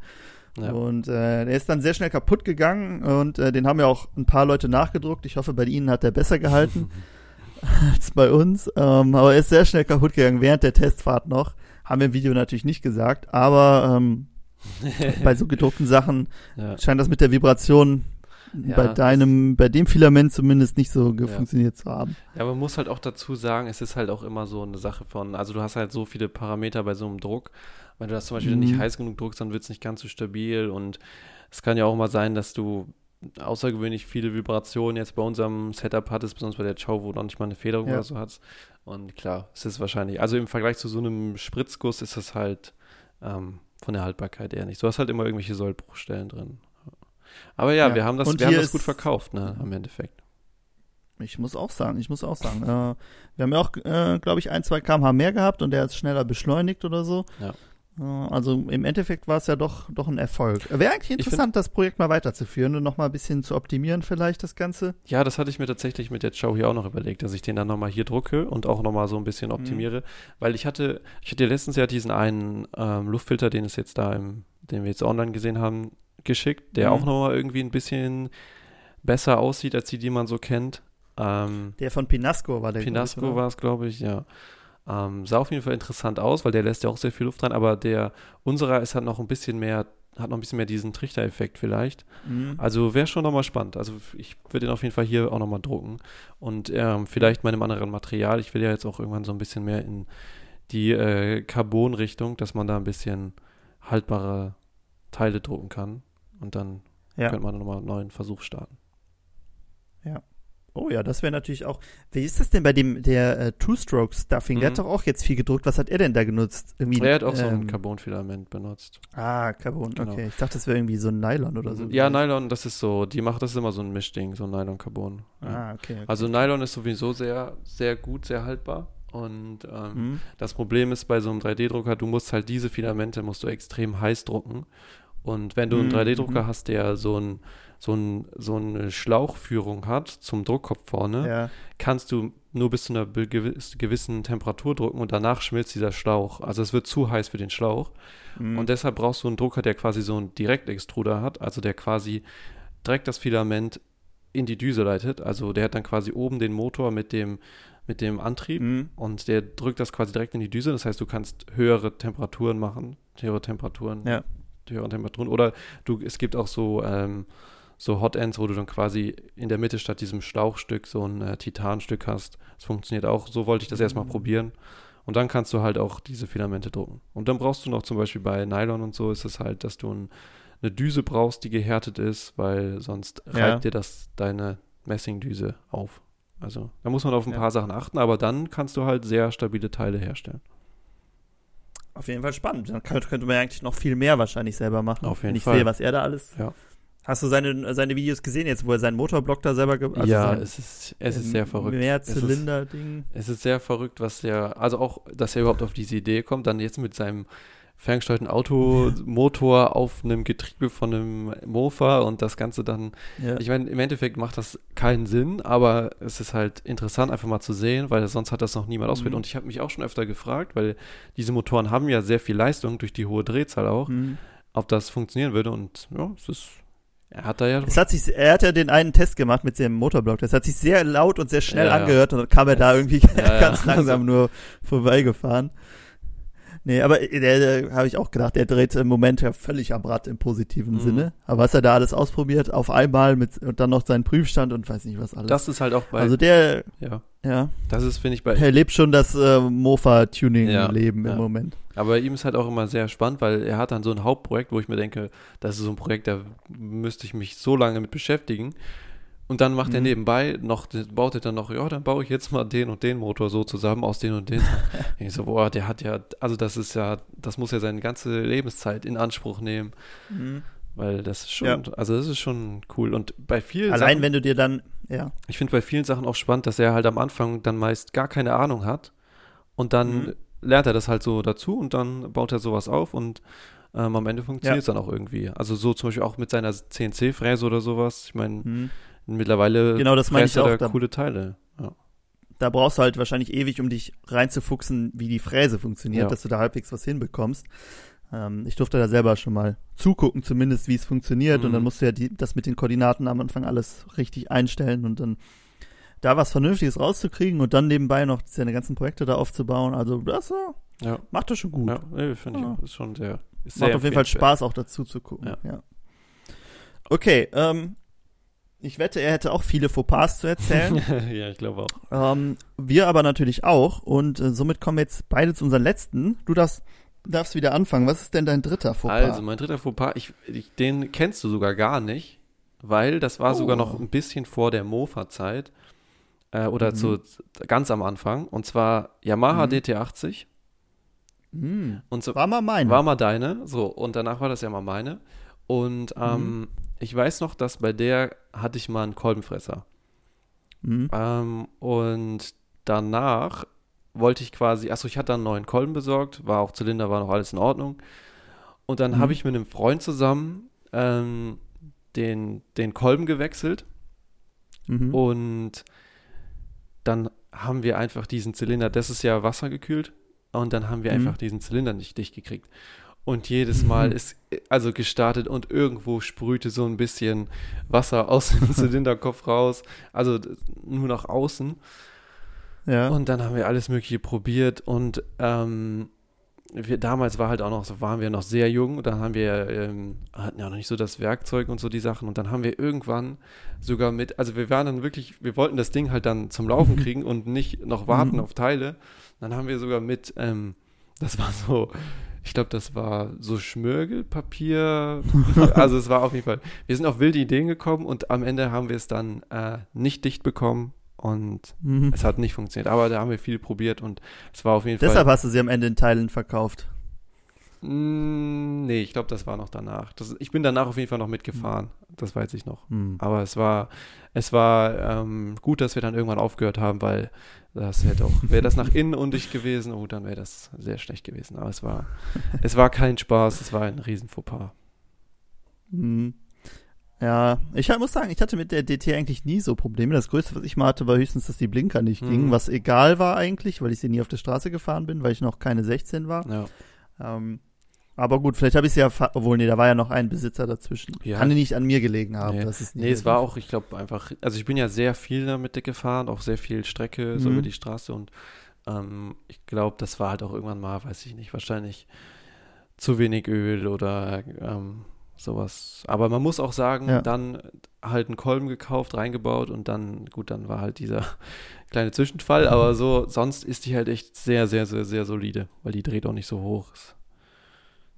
Speaker 2: Ja.
Speaker 1: Und äh, der ist dann sehr schnell kaputt gegangen und äh, den haben ja auch ein paar Leute nachgedruckt. Ich hoffe, bei Ihnen hat der besser gehalten als bei uns. Ähm, aber er ist sehr schnell kaputt gegangen während der Testfahrt noch. Haben wir im Video natürlich nicht gesagt, aber ähm, bei so gedruckten Sachen
Speaker 2: ja.
Speaker 1: scheint das mit der Vibration
Speaker 2: Ja,
Speaker 1: bei
Speaker 2: das-
Speaker 1: deinem, bei dem Filament zumindest nicht so
Speaker 2: Ja.
Speaker 1: funktioniert zu haben.
Speaker 2: Ja, man muss halt auch dazu sagen, es ist halt auch immer so eine Sache von, also du hast halt so viele Parameter bei so einem Druck. Wenn du das zum Beispiel
Speaker 1: Mhm.
Speaker 2: nicht heiß genug druckst, dann wird es nicht ganz so stabil und es kann ja auch mal sein, dass du außergewöhnlich viele Vibrationen jetzt bei unserem Setup hattest, besonders bei der Chow, wo du noch nicht mal eine Federung
Speaker 1: Ja.
Speaker 2: oder so hast. Und klar, es ist wahrscheinlich, also im Vergleich zu so einem Spritzguss ist es halt ähm, von der Haltbarkeit eher nicht. Du hast halt immer irgendwelche Sollbruchstellen drin. Aber ja,
Speaker 1: Ja.
Speaker 2: wir haben das,
Speaker 1: Und
Speaker 2: wir haben das gut
Speaker 1: ist-
Speaker 2: verkauft, ne, am Endeffekt.
Speaker 1: Ich muss auch sagen, ich muss auch sagen. Äh, wir haben ja auch, äh, glaube ich, ein, zwei kmh mehr gehabt und der hat schneller beschleunigt oder so.
Speaker 2: Ja.
Speaker 1: Äh, also im Endeffekt war es ja doch, doch ein Erfolg. Wäre eigentlich interessant, das Projekt mal weiterzuführen und nochmal ein bisschen zu optimieren vielleicht das Ganze.
Speaker 2: Ja, das hatte ich mir tatsächlich mit der Chow hier auch noch überlegt, dass ich den dann nochmal hier drucke und auch nochmal so ein bisschen optimiere. Weil ich hatte, ich hatte letztens ja diesen einen ähm, Luftfilter, den es jetzt da im, den wir jetzt online gesehen haben, geschickt, der
Speaker 1: Mhm.
Speaker 2: auch nochmal irgendwie ein bisschen besser aussieht, als die, die man so kennt. Ähm,
Speaker 1: Der von Pinasco war der.
Speaker 2: Pinasco war es, glaube ich, ja. Ähm, sah auf jeden Fall interessant aus, weil der lässt ja auch sehr viel Luft rein, aber der unserer ist halt noch ein bisschen mehr, hat noch ein bisschen mehr diesen Trichtereffekt vielleicht.
Speaker 1: Mhm.
Speaker 2: Also wäre schon nochmal spannend. Also ich würde den auf jeden Fall hier auch nochmal drucken. Und ähm, vielleicht mit einem anderen Material. Ich will ja jetzt auch irgendwann so ein bisschen mehr in die äh, Carbon-Richtung, dass man da ein bisschen haltbare Teile drucken kann. Und dann
Speaker 1: Ja.
Speaker 2: könnte man nochmal einen neuen Versuch starten.
Speaker 1: Oh ja, das wäre natürlich auch. Wie ist das denn bei dem der äh, Two-Stroke-Stuffing? Der
Speaker 2: Mhm.
Speaker 1: hat doch auch jetzt viel gedruckt. Was hat er denn da genutzt? Irgendwie,
Speaker 2: Er hat auch so ein
Speaker 1: ähm,
Speaker 2: Carbonfilament benutzt.
Speaker 1: Ah, Carbon,
Speaker 2: Genau.
Speaker 1: okay. Ich dachte, das wäre irgendwie so ein Nylon oder so.
Speaker 2: Ja, Nylon, das ist so, die macht das ist immer so ein Mischding, so Nylon-Carbon. Ja.
Speaker 1: Ah, okay. okay.
Speaker 2: Also Nylon ist sowieso sehr, sehr gut, sehr haltbar. Und ähm,
Speaker 1: Mhm.
Speaker 2: das Problem ist bei so einem 3D-Drucker, du musst halt diese Filamente musst du extrem heiß drucken. Und wenn du einen
Speaker 1: Mhm,
Speaker 2: 3D-Drucker
Speaker 1: mhm.
Speaker 2: hast, der so, ein, so, ein, so eine Schlauchführung hat zum Druckkopf vorne,
Speaker 1: Ja.
Speaker 2: kannst du nur bis zu einer gewissen Temperatur drucken und danach schmilzt dieser Schlauch. Also es wird zu heiß für den Schlauch.
Speaker 1: Mhm.
Speaker 2: Und deshalb brauchst du einen Drucker, der quasi so einen Direktextruder hat, also der quasi direkt das Filament in die Düse leitet. Also der hat dann quasi oben den Motor mit dem, mit dem Antrieb
Speaker 1: Mhm.
Speaker 2: und der drückt das quasi direkt in die Düse. Das heißt, du kannst höhere Temperaturen machen, höhere Temperaturen,
Speaker 1: Ja.
Speaker 2: Höhere Temperaturen. Oder du, es gibt auch so, ähm, so Hot Ends, wo du dann quasi in der Mitte statt diesem Schlauchstück so ein äh, Titanstück hast. Das funktioniert auch. So wollte ich das erstmal
Speaker 1: Mhm.
Speaker 2: probieren. Und dann kannst du halt auch diese Filamente drucken. Und dann brauchst du noch zum Beispiel bei Nylon und so ist es halt, dass du ein, eine Düse brauchst, die gehärtet ist, weil sonst reibt
Speaker 1: Ja.
Speaker 2: dir das deine Messingdüse auf. Also da muss man auf ein
Speaker 1: Ja.
Speaker 2: paar Sachen achten, aber dann kannst du halt sehr stabile Teile herstellen.
Speaker 1: Auf jeden Fall spannend. Dann könnte, könnte man ja eigentlich noch viel mehr wahrscheinlich selber machen.
Speaker 2: Auf jeden
Speaker 1: wenn ich
Speaker 2: Fall.
Speaker 1: sehe, was er da alles.
Speaker 2: Ja.
Speaker 1: Hast du seine, seine Videos gesehen jetzt, wo er seinen Motorblock da selber also
Speaker 2: ja, es ist, es ist sehr verrückt.
Speaker 1: Mehr
Speaker 2: Es
Speaker 1: Zylinder-Ding.
Speaker 2: Es ist sehr verrückt, was der, also auch, dass er überhaupt auf diese Idee kommt, dann jetzt mit seinem ferngesteuerten Automotor auf einem Getriebe von einem Mofa und das Ganze dann,
Speaker 1: Ja.
Speaker 2: ich meine, im Endeffekt macht das keinen Sinn, aber es ist halt interessant einfach mal zu sehen, weil sonst hat das noch niemand ausprobiert
Speaker 1: Mhm.
Speaker 2: und ich habe mich auch schon öfter gefragt, weil diese Motoren haben ja sehr viel Leistung durch die hohe Drehzahl auch,
Speaker 1: Mhm.
Speaker 2: ob das funktionieren würde und ja, es ist, er hat da ja
Speaker 1: Es hat sich, er hat ja den einen Test gemacht mit seinem Motorblock. Das hat sich sehr laut und sehr schnell
Speaker 2: Ja,
Speaker 1: angehört und dann kam er da irgendwie
Speaker 2: ja,
Speaker 1: ganz
Speaker 2: ja.
Speaker 1: langsam nur vorbeigefahren. Nee, aber der, der habe ich auch gedacht, der dreht im Moment ja völlig am Rad im positiven
Speaker 2: Mhm.
Speaker 1: Sinne. Aber was er da alles ausprobiert, auf einmal mit und dann noch seinen Prüfstand und weiß nicht was alles.
Speaker 2: das ist halt auch bei,
Speaker 1: also der,
Speaker 2: ja,
Speaker 1: ja,
Speaker 2: das ist, finde ich, bei
Speaker 1: er lebt schon das äh, Mofa-Tuning-Leben
Speaker 2: Ja,
Speaker 1: im
Speaker 2: ja.
Speaker 1: Moment.
Speaker 2: Aber bei ihm ist halt auch immer sehr spannend, weil er hat dann so ein Hauptprojekt, wo ich mir denke, das ist so ein Projekt, da müsste ich mich so lange mit beschäftigen. Und dann macht er
Speaker 1: Mhm.
Speaker 2: nebenbei noch, baut er dann noch, ja, dann baue ich jetzt mal den und den Motor so zusammen aus den und den. Ich so, boah, der hat ja, also das ist ja, das muss ja seine ganze Lebenszeit in Anspruch nehmen, weil das ist schon,
Speaker 1: Ja.
Speaker 2: also das ist schon cool. Und bei vielen
Speaker 1: Allein
Speaker 2: Sachen,
Speaker 1: wenn du dir dann, ja,
Speaker 2: ich finde bei vielen Sachen auch spannend, dass er halt am Anfang dann meist gar keine Ahnung hat und dann
Speaker 1: Mhm.
Speaker 2: lernt er das halt so dazu und dann baut er sowas auf und ähm, am Ende funktioniert es dann auch irgendwie. Also so zum Beispiel auch mit seiner CNC-Fräse oder sowas. Ich meine,
Speaker 1: hm.
Speaker 2: Mittlerweile
Speaker 1: Genau, das meine ich auch.
Speaker 2: da coole Teile. Ja.
Speaker 1: da brauchst du halt wahrscheinlich ewig, um dich reinzufuchsen, wie die Fräse funktioniert,
Speaker 2: Ja.
Speaker 1: dass du da halbwegs was hinbekommst. Ähm, ich durfte da selber schon mal zugucken, zumindest wie es funktioniert. Und
Speaker 2: Mhm.
Speaker 1: dann musst du ja die, das mit den Koordinaten am Anfang alles richtig einstellen und dann da was Vernünftiges rauszukriegen und dann nebenbei noch seine ganzen Projekte da aufzubauen. Also das
Speaker 2: Ja,
Speaker 1: macht das schon gut.
Speaker 2: ja nee, finde ich auch. Ist schon sehr. Ist
Speaker 1: Macht
Speaker 2: sehr
Speaker 1: auf jeden Fall. Spaß, auch dazu zu gucken.
Speaker 2: Ja.
Speaker 1: Ja. Okay, ähm, ich wette, er hätte auch viele Fauxpas zu erzählen.
Speaker 2: ja, ich glaube auch.
Speaker 1: ähm, wir aber natürlich auch. Und äh, somit kommen wir jetzt beide zu unserem letzten. Du darfst, darfst wieder anfangen. Was ist denn dein dritter Fauxpas?
Speaker 2: Also, mein dritter Fauxpas, ich, ich, den kennst du sogar gar nicht, weil das war
Speaker 1: Oh.
Speaker 2: sogar noch ein bisschen vor der Mofa-Zeit äh, oder
Speaker 1: Mhm.
Speaker 2: zu, ganz am Anfang. Und zwar Yamaha
Speaker 1: Mhm.
Speaker 2: DT80.
Speaker 1: Hm,
Speaker 2: Und so,
Speaker 1: war mal meine.
Speaker 2: war mal deine, so, und danach war das ja mal meine. Und
Speaker 1: Mhm.
Speaker 2: ähm, ich weiß noch, dass bei der hatte ich mal einen Kolbenfresser.
Speaker 1: Hm.
Speaker 2: Ähm, und danach wollte ich quasi, achso, ich hatte einen neuen Kolben besorgt, war auch Zylinder, war noch alles in Ordnung. Und dann
Speaker 1: Mhm.
Speaker 2: habe ich mit einem Freund zusammen ähm, den, den Kolben gewechselt
Speaker 1: Mhm.
Speaker 2: und dann haben wir einfach diesen Zylinder, das ist ja wassergekühlt, und dann haben wir
Speaker 1: Mhm.
Speaker 2: einfach diesen Zylinder nicht dicht gekriegt. Und jedes Mal
Speaker 1: Mhm.
Speaker 2: ist also gestartet und irgendwo sprühte so ein bisschen Wasser aus dem Zylinderkopf raus, also nur nach außen.
Speaker 1: ja.
Speaker 2: Und dann haben wir alles Mögliche probiert und ähm, wir, damals war halt auch noch, so waren wir noch sehr jung und dann haben wir, ähm, hatten ja noch nicht so das Werkzeug und so die Sachen und dann haben wir irgendwann sogar mit, also wir waren dann wirklich, wir wollten das Ding halt dann zum Laufen kriegen und nicht noch warten
Speaker 1: Mhm.
Speaker 2: auf Teile. Dann haben wir sogar mit, ähm, das war so, Ich glaube, das war so Schmirgelpapier. also es war auf jeden Fall. Wir sind auf wilde Ideen gekommen und am Ende haben wir es dann äh, nicht dicht bekommen und
Speaker 1: Mhm.
Speaker 2: es hat nicht funktioniert. Aber da haben wir viel probiert und es war auf jeden
Speaker 1: Deshalb
Speaker 2: Fall.
Speaker 1: hast du sie am Ende in Teilen verkauft.
Speaker 2: Mm, nee, ich glaube, das war noch danach. Das, ich bin danach auf jeden Fall noch mitgefahren. Das weiß ich noch.
Speaker 1: Hm.
Speaker 2: Aber es war, es war ähm, gut, dass wir dann irgendwann aufgehört haben, weil das hätte auch, wäre das nach innen undicht gewesen, oh, dann wäre das sehr schlecht gewesen. Aber es war, es war kein Spaß, es war ein riesen Fauxpas.
Speaker 1: Hm. Ja, ich muss sagen, ich hatte mit der DT eigentlich nie so Probleme. Das Größte, was ich mal hatte, war höchstens, dass die Blinker nicht
Speaker 2: Mhm.
Speaker 1: gingen, was egal war eigentlich, weil ich sie nie auf der Straße gefahren bin, weil ich noch keine 16 war.
Speaker 2: Ja.
Speaker 1: Ähm, aber gut, vielleicht habe ich sie ja, obwohl, nee, da war ja noch ein Besitzer dazwischen.
Speaker 2: Ja.
Speaker 1: Kann nicht an mir gelegen haben.
Speaker 2: Nee.
Speaker 1: Das ist
Speaker 2: Nee, es war auch, ich glaube, einfach, also ich bin ja sehr viel damit gefahren, auch sehr viel Strecke so
Speaker 1: Mhm.
Speaker 2: über die Straße und ähm, ich glaube, das war halt auch irgendwann mal, weiß ich nicht, wahrscheinlich zu wenig Öl oder ähm, sowas. Aber man muss auch sagen,
Speaker 1: Ja.
Speaker 2: dann halt einen Kolben gekauft, reingebaut und dann, gut, dann war halt dieser kleine Zwischenfall, aber so, sonst ist die halt echt sehr, sehr, sehr, sehr solide, weil die dreht auch nicht so hoch. Ist,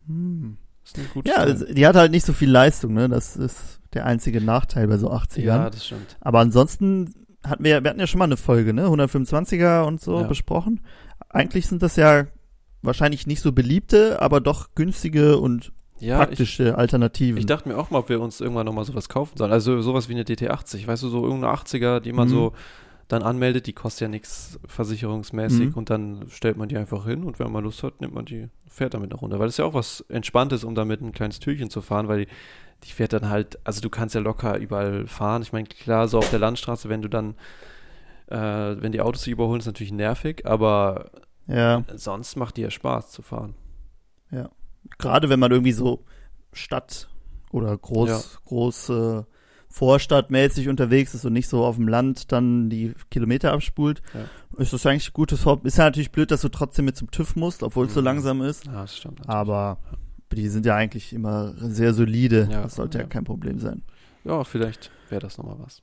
Speaker 1: Hm.
Speaker 2: ist ein gutes
Speaker 1: Ja, also, die hat halt nicht so viel Leistung, ne? Das ist der einzige Nachteil bei so 80ern.
Speaker 2: ja, das stimmt.
Speaker 1: Aber ansonsten hatten wir, wir hatten ja schon mal eine Folge, ne? 125er und so
Speaker 2: Ja.
Speaker 1: besprochen. Eigentlich sind das ja wahrscheinlich nicht so beliebte, aber doch günstige und
Speaker 2: Ja, ich,
Speaker 1: praktische Alternativen.
Speaker 2: Ich dachte mir auch mal, ob wir uns irgendwann nochmal sowas kaufen sollen. Also sowas wie eine DT80, weißt du, so irgendeine 80er, die man
Speaker 1: Mhm.
Speaker 2: so dann anmeldet, die kostet ja nichts versicherungsmäßig
Speaker 1: Mhm.
Speaker 2: und dann stellt man die einfach hin und wenn man Lust hat, nimmt man die, fährt damit nach runter. Weil das ist ja auch was Entspanntes, um damit ein kleines Türchen zu fahren, weil die, die fährt dann halt, also du kannst ja locker überall fahren. Ich meine, klar, so auf der Landstraße, wenn du dann, äh, wenn die Autos dich überholen, ist natürlich nervig, aber
Speaker 1: ja,
Speaker 2: sonst macht die ja Spaß zu fahren.
Speaker 1: gerade wenn man irgendwie so Stadt oder groß,
Speaker 2: Ja.
Speaker 1: große Vorstadtmäßig unterwegs ist und nicht so auf dem Land dann die Kilometer abspult,
Speaker 2: Ja.
Speaker 1: ist das eigentlich ein gutes Hobby. Ist ja natürlich blöd, dass du trotzdem mit zum TÜV musst, obwohl es so
Speaker 2: Mhm.
Speaker 1: langsam ist.
Speaker 2: Ja, das stimmt. natürlich.
Speaker 1: Aber die sind ja eigentlich immer sehr solide.
Speaker 2: Ja,
Speaker 1: das sollte ja.
Speaker 2: ja.
Speaker 1: kein Problem sein.
Speaker 2: Ja, vielleicht wäre das nochmal was.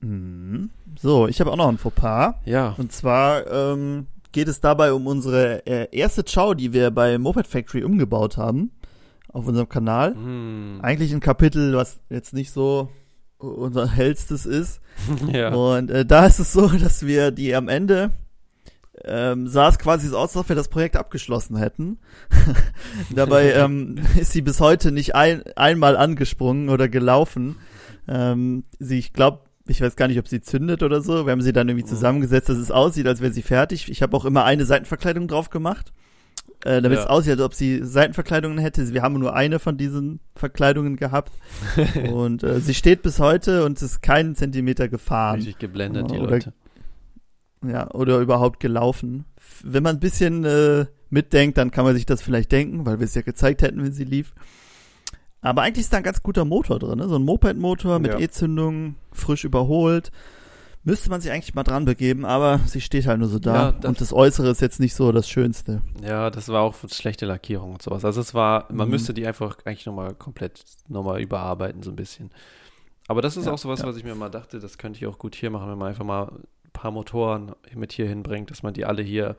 Speaker 1: Mhm. So, ich habe auch noch ein Fauxpas.
Speaker 2: Ja,
Speaker 1: Und zwar ähm, geht es dabei um unsere äh, erste Chow, die wir bei Moped Factory umgebaut haben. Auf unserem Kanal.
Speaker 2: Hm.
Speaker 1: Eigentlich ein Kapitel, was jetzt nicht so unser hellstes ist.
Speaker 2: ja.
Speaker 1: Und äh, da ist es so, dass wir die am Ende ähm, sah es quasi so aus, als ob wir das Projekt abgeschlossen hätten. Dabei ähm, ist sie bis heute nicht ein, einmal angesprungen oder gelaufen. Ähm, sie, ich glaube, ich weiß gar nicht, ob sie zündet oder so. Wir haben sie dann irgendwie
Speaker 2: Mhm.
Speaker 1: zusammengesetzt, dass es aussieht, als wäre sie fertig. Ich habe auch immer eine Seitenverkleidung drauf gemacht, äh, damit
Speaker 2: Ja.
Speaker 1: es aussieht, als ob sie Seitenverkleidungen hätte. Wir haben nur eine von diesen Verkleidungen gehabt. und äh, sie steht bis heute und ist keinen Zentimeter gefahren.
Speaker 2: Richtig geblendet, die
Speaker 1: Oder-
Speaker 2: Leute.
Speaker 1: Ja, oder überhaupt gelaufen. Wenn man ein bisschen äh, mitdenkt, dann kann man sich das vielleicht denken, weil wir es ja gezeigt hätten, wenn sie lief. Aber eigentlich ist da ein ganz guter Motor drin, ne? so ein Moped-Motor mit
Speaker 2: Ja.
Speaker 1: E-Zündung, frisch überholt. Müsste man sich eigentlich mal dran begeben, aber sie steht halt nur so da.
Speaker 2: Ja, das-
Speaker 1: und das Äußere ist jetzt nicht so das Schönste.
Speaker 2: Ja, das war auch schlechte Lackierung und sowas. Also es war, man
Speaker 1: Mhm.
Speaker 2: müsste die einfach eigentlich nochmal komplett nochmal überarbeiten, so ein bisschen. Aber das ist
Speaker 1: Ja,
Speaker 2: auch sowas,
Speaker 1: ja.
Speaker 2: was ich mir mal dachte, das könnte ich auch gut hier machen, wenn man einfach mal ein paar Motoren mit hier hinbringt, dass man die alle hier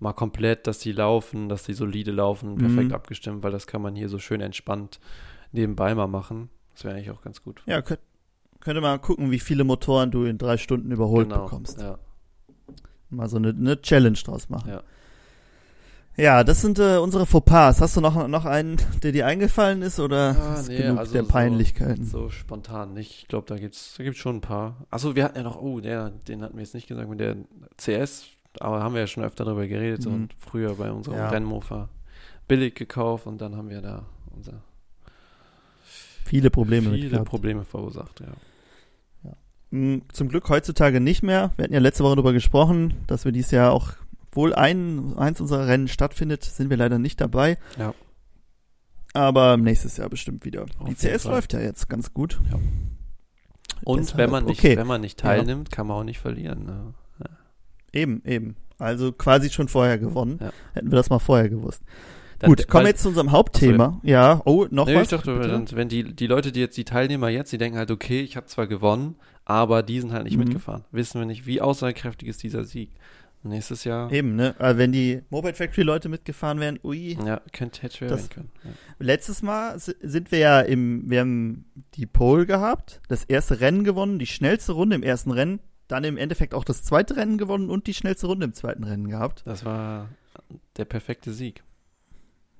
Speaker 2: mal komplett, dass die laufen, dass die solide laufen, perfekt
Speaker 1: Mhm.
Speaker 2: abgestimmt, weil das kann man hier so schön entspannt nebenbei mal machen. Das wäre eigentlich auch ganz gut.
Speaker 1: Ja, könnt, könnte mal gucken, wie viele Motoren du in drei Stunden überholt bekommst.
Speaker 2: Ja.
Speaker 1: Mal so eine, eine Challenge draus machen.
Speaker 2: Ja.
Speaker 1: Ja, das sind äh, unsere Fauxpas. Hast du noch, noch einen, der dir eingefallen ist oder
Speaker 2: Ah,
Speaker 1: ist
Speaker 2: nee,
Speaker 1: genug
Speaker 2: also
Speaker 1: der
Speaker 2: so-
Speaker 1: Peinlichkeiten?
Speaker 2: So spontan nicht. Ich glaube, da gibt's, da gibt's schon ein paar. Achso, wir hatten ja noch, oh, der, den hatten wir jetzt nicht gesagt, mit der CS, aber haben wir ja schon öfter darüber geredet, so
Speaker 1: Mhm.
Speaker 2: und früher bei unserem
Speaker 1: Ja.
Speaker 2: Rennmofa billig gekauft und dann haben wir da unser
Speaker 1: Viele Probleme mit
Speaker 2: viele. Probleme verursacht, ja.
Speaker 1: Mm, Zum Glück heutzutage nicht mehr. Wir hatten ja letzte Woche darüber gesprochen, dass wir dieses Jahr auch, obwohl ein, eins unserer Rennen stattfindet, sind wir leider nicht dabei.
Speaker 2: Ja.
Speaker 1: Aber nächstes Jahr bestimmt wieder.
Speaker 2: Auf
Speaker 1: Die CS läuft ja jetzt ganz gut.
Speaker 2: Und
Speaker 1: Deshalb,
Speaker 2: wenn man nicht,
Speaker 1: okay.
Speaker 2: wenn man nicht
Speaker 1: Ja.
Speaker 2: teilnimmt, kann man auch nicht verlieren. Ne?
Speaker 1: Eben, eben. Also quasi schon vorher gewonnen.
Speaker 2: Ja.
Speaker 1: Hätten wir das mal vorher gewusst.
Speaker 2: Dann-
Speaker 1: gut, kommen wir jetzt zu unserem Hauptthema. ja. oh, noch
Speaker 2: Nee,
Speaker 1: was?
Speaker 2: ich dachte, dann, wenn die, die Leute, die jetzt, die Teilnehmer jetzt, die denken halt, okay, ich habe zwar gewonnen, aber die sind halt nicht
Speaker 1: Mhm.
Speaker 2: mitgefahren. Wissen wir nicht, wie aussagekräftig ist dieser Sieg. nächstes Jahr.
Speaker 1: Eben, ne? Aber wenn die Moped Factory Leute mitgefahren wären, ui.
Speaker 2: Ja, könnte hätte
Speaker 1: Das-
Speaker 2: werden können. Ja.
Speaker 1: Letztes Mal si- sind wir ja im, wir haben die Pole gehabt, das erste Rennen gewonnen, die schnellste Runde im ersten Rennen, dann im Endeffekt auch das zweite Rennen gewonnen und die schnellste Runde im zweiten Rennen gehabt.
Speaker 2: Das war der perfekte Sieg.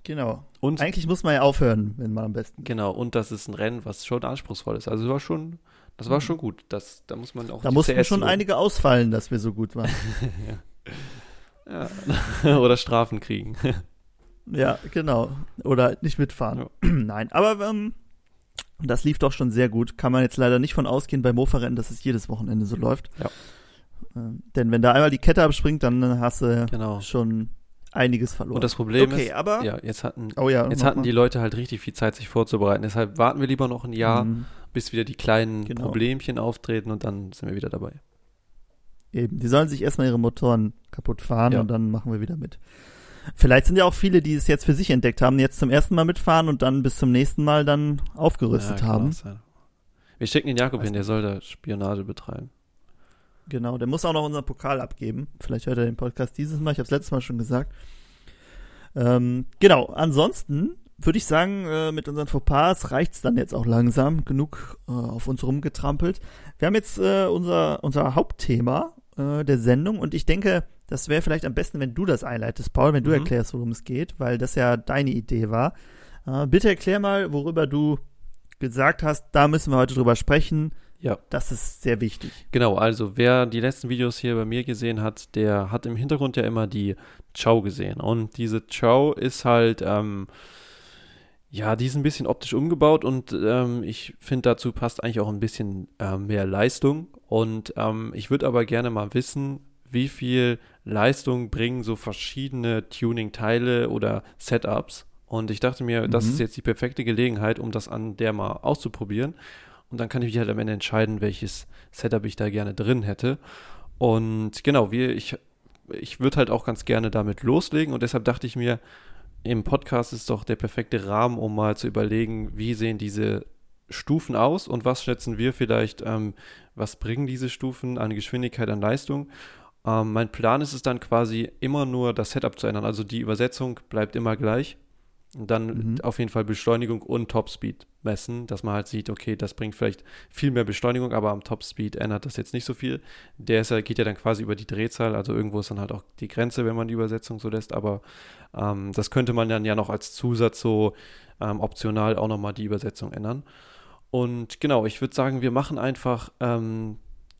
Speaker 1: Genau.
Speaker 2: Und
Speaker 1: Eigentlich muss man ja aufhören, wenn man am besten.
Speaker 2: genau, und das ist ein Rennen, was schon anspruchsvoll ist. Also war schon, das war schon gut. Das, da muss man auch
Speaker 1: Da mussten
Speaker 2: CS
Speaker 1: schon
Speaker 2: loben.
Speaker 1: einige ausfallen, dass wir so gut waren.
Speaker 2: ja. Oder Strafen kriegen.
Speaker 1: ja, genau. Oder nicht mitfahren.
Speaker 2: Ja.
Speaker 1: Nein, aber ähm, das lief doch schon sehr gut. Kann man jetzt leider nicht von ausgehen bei Mofa-Rennen, dass es jedes Wochenende so läuft.
Speaker 2: Ja.
Speaker 1: Ähm, denn wenn da einmal die Kette abspringt, dann hast du
Speaker 2: Genau.
Speaker 1: schon einiges verloren.
Speaker 2: Und das Problem
Speaker 1: okay,
Speaker 2: ist,
Speaker 1: aber
Speaker 2: ja, jetzt hatten,
Speaker 1: oh ja,
Speaker 2: jetzt hatten
Speaker 1: mal.
Speaker 2: die Leute halt richtig viel Zeit, sich vorzubereiten. Deshalb warten wir lieber noch ein Jahr,
Speaker 1: Mhm,
Speaker 2: bis wieder die kleinen
Speaker 1: Genau.
Speaker 2: Problemchen auftreten und dann sind wir wieder dabei.
Speaker 1: eben, die sollen sich erstmal ihre Motoren kaputt fahren
Speaker 2: Ja.
Speaker 1: und dann machen wir wieder mit. Vielleicht sind ja auch viele, die es jetzt für sich entdeckt haben, jetzt zum ersten Mal mitfahren und dann bis zum nächsten Mal dann aufgerüstet
Speaker 2: Ja,
Speaker 1: haben.
Speaker 2: Wir schicken den Jakob
Speaker 1: Weiß
Speaker 2: hin, der soll da Spionage betreiben.
Speaker 1: Genau, der muss auch noch unseren Pokal abgeben. Vielleicht hört er den Podcast dieses Mal. Ich habe es letztes Mal schon gesagt. Ähm, genau, ansonsten würde ich sagen, äh, mit unseren Fauxpas reicht's dann jetzt auch langsam. Genug äh, auf uns rumgetrampelt. Wir haben jetzt äh, unser, unser Hauptthema äh, der Sendung und ich denke, das wäre vielleicht am besten, wenn du das einleitest, Paul, wenn du
Speaker 2: Mhm.
Speaker 1: erklärst, worum es geht, weil das ja deine Idee war. Äh, bitte erklär mal, worüber du gesagt hast, da müssen wir heute drüber sprechen.
Speaker 2: Ja.
Speaker 1: Das ist sehr wichtig.
Speaker 2: Genau, also wer die letzten Videos hier bei mir gesehen hat, der hat im Hintergrund ja immer die Chow gesehen. Und diese Chow ist halt, ähm, ja, die ist ein bisschen optisch umgebaut und ähm, ich finde, dazu passt eigentlich auch ein bisschen ähm, mehr Leistung. Und ähm, ich würde aber gerne mal wissen, wie viel Leistung bringen so verschiedene Tuning-Teile oder Setups. Und ich dachte mir, das
Speaker 1: Mhm.
Speaker 2: ist jetzt die perfekte Gelegenheit, um das an der mal auszuprobieren. Und dann kann ich mich halt am Ende entscheiden, welches Setup ich da gerne drin hätte. Und genau, wir, ich, ich würde halt auch ganz gerne damit loslegen und deshalb dachte ich mir, im Podcast ist doch der perfekte Rahmen, um mal zu überlegen, wie sehen diese Stufen aus und was schätzen wir vielleicht, ähm, was bringen diese Stufen an Geschwindigkeit, an Leistung. Ähm, mein Plan ist es dann quasi immer nur das Setup zu ändern, also die Übersetzung bleibt immer gleich. Und dann
Speaker 1: Mhm.
Speaker 2: auf jeden Fall Beschleunigung und Topspeed messen, dass man halt sieht, okay, das bringt vielleicht viel mehr Beschleunigung, aber am Topspeed ändert das jetzt nicht so viel. Der ist, geht ja dann quasi über die Drehzahl, also irgendwo ist dann halt auch die Grenze, wenn man die Übersetzung so lässt, aber ähm, das könnte man dann ja noch als Zusatz so ähm, optional auch nochmal die Übersetzung ändern. Und genau, ich würde sagen, wir machen einfach, ähm,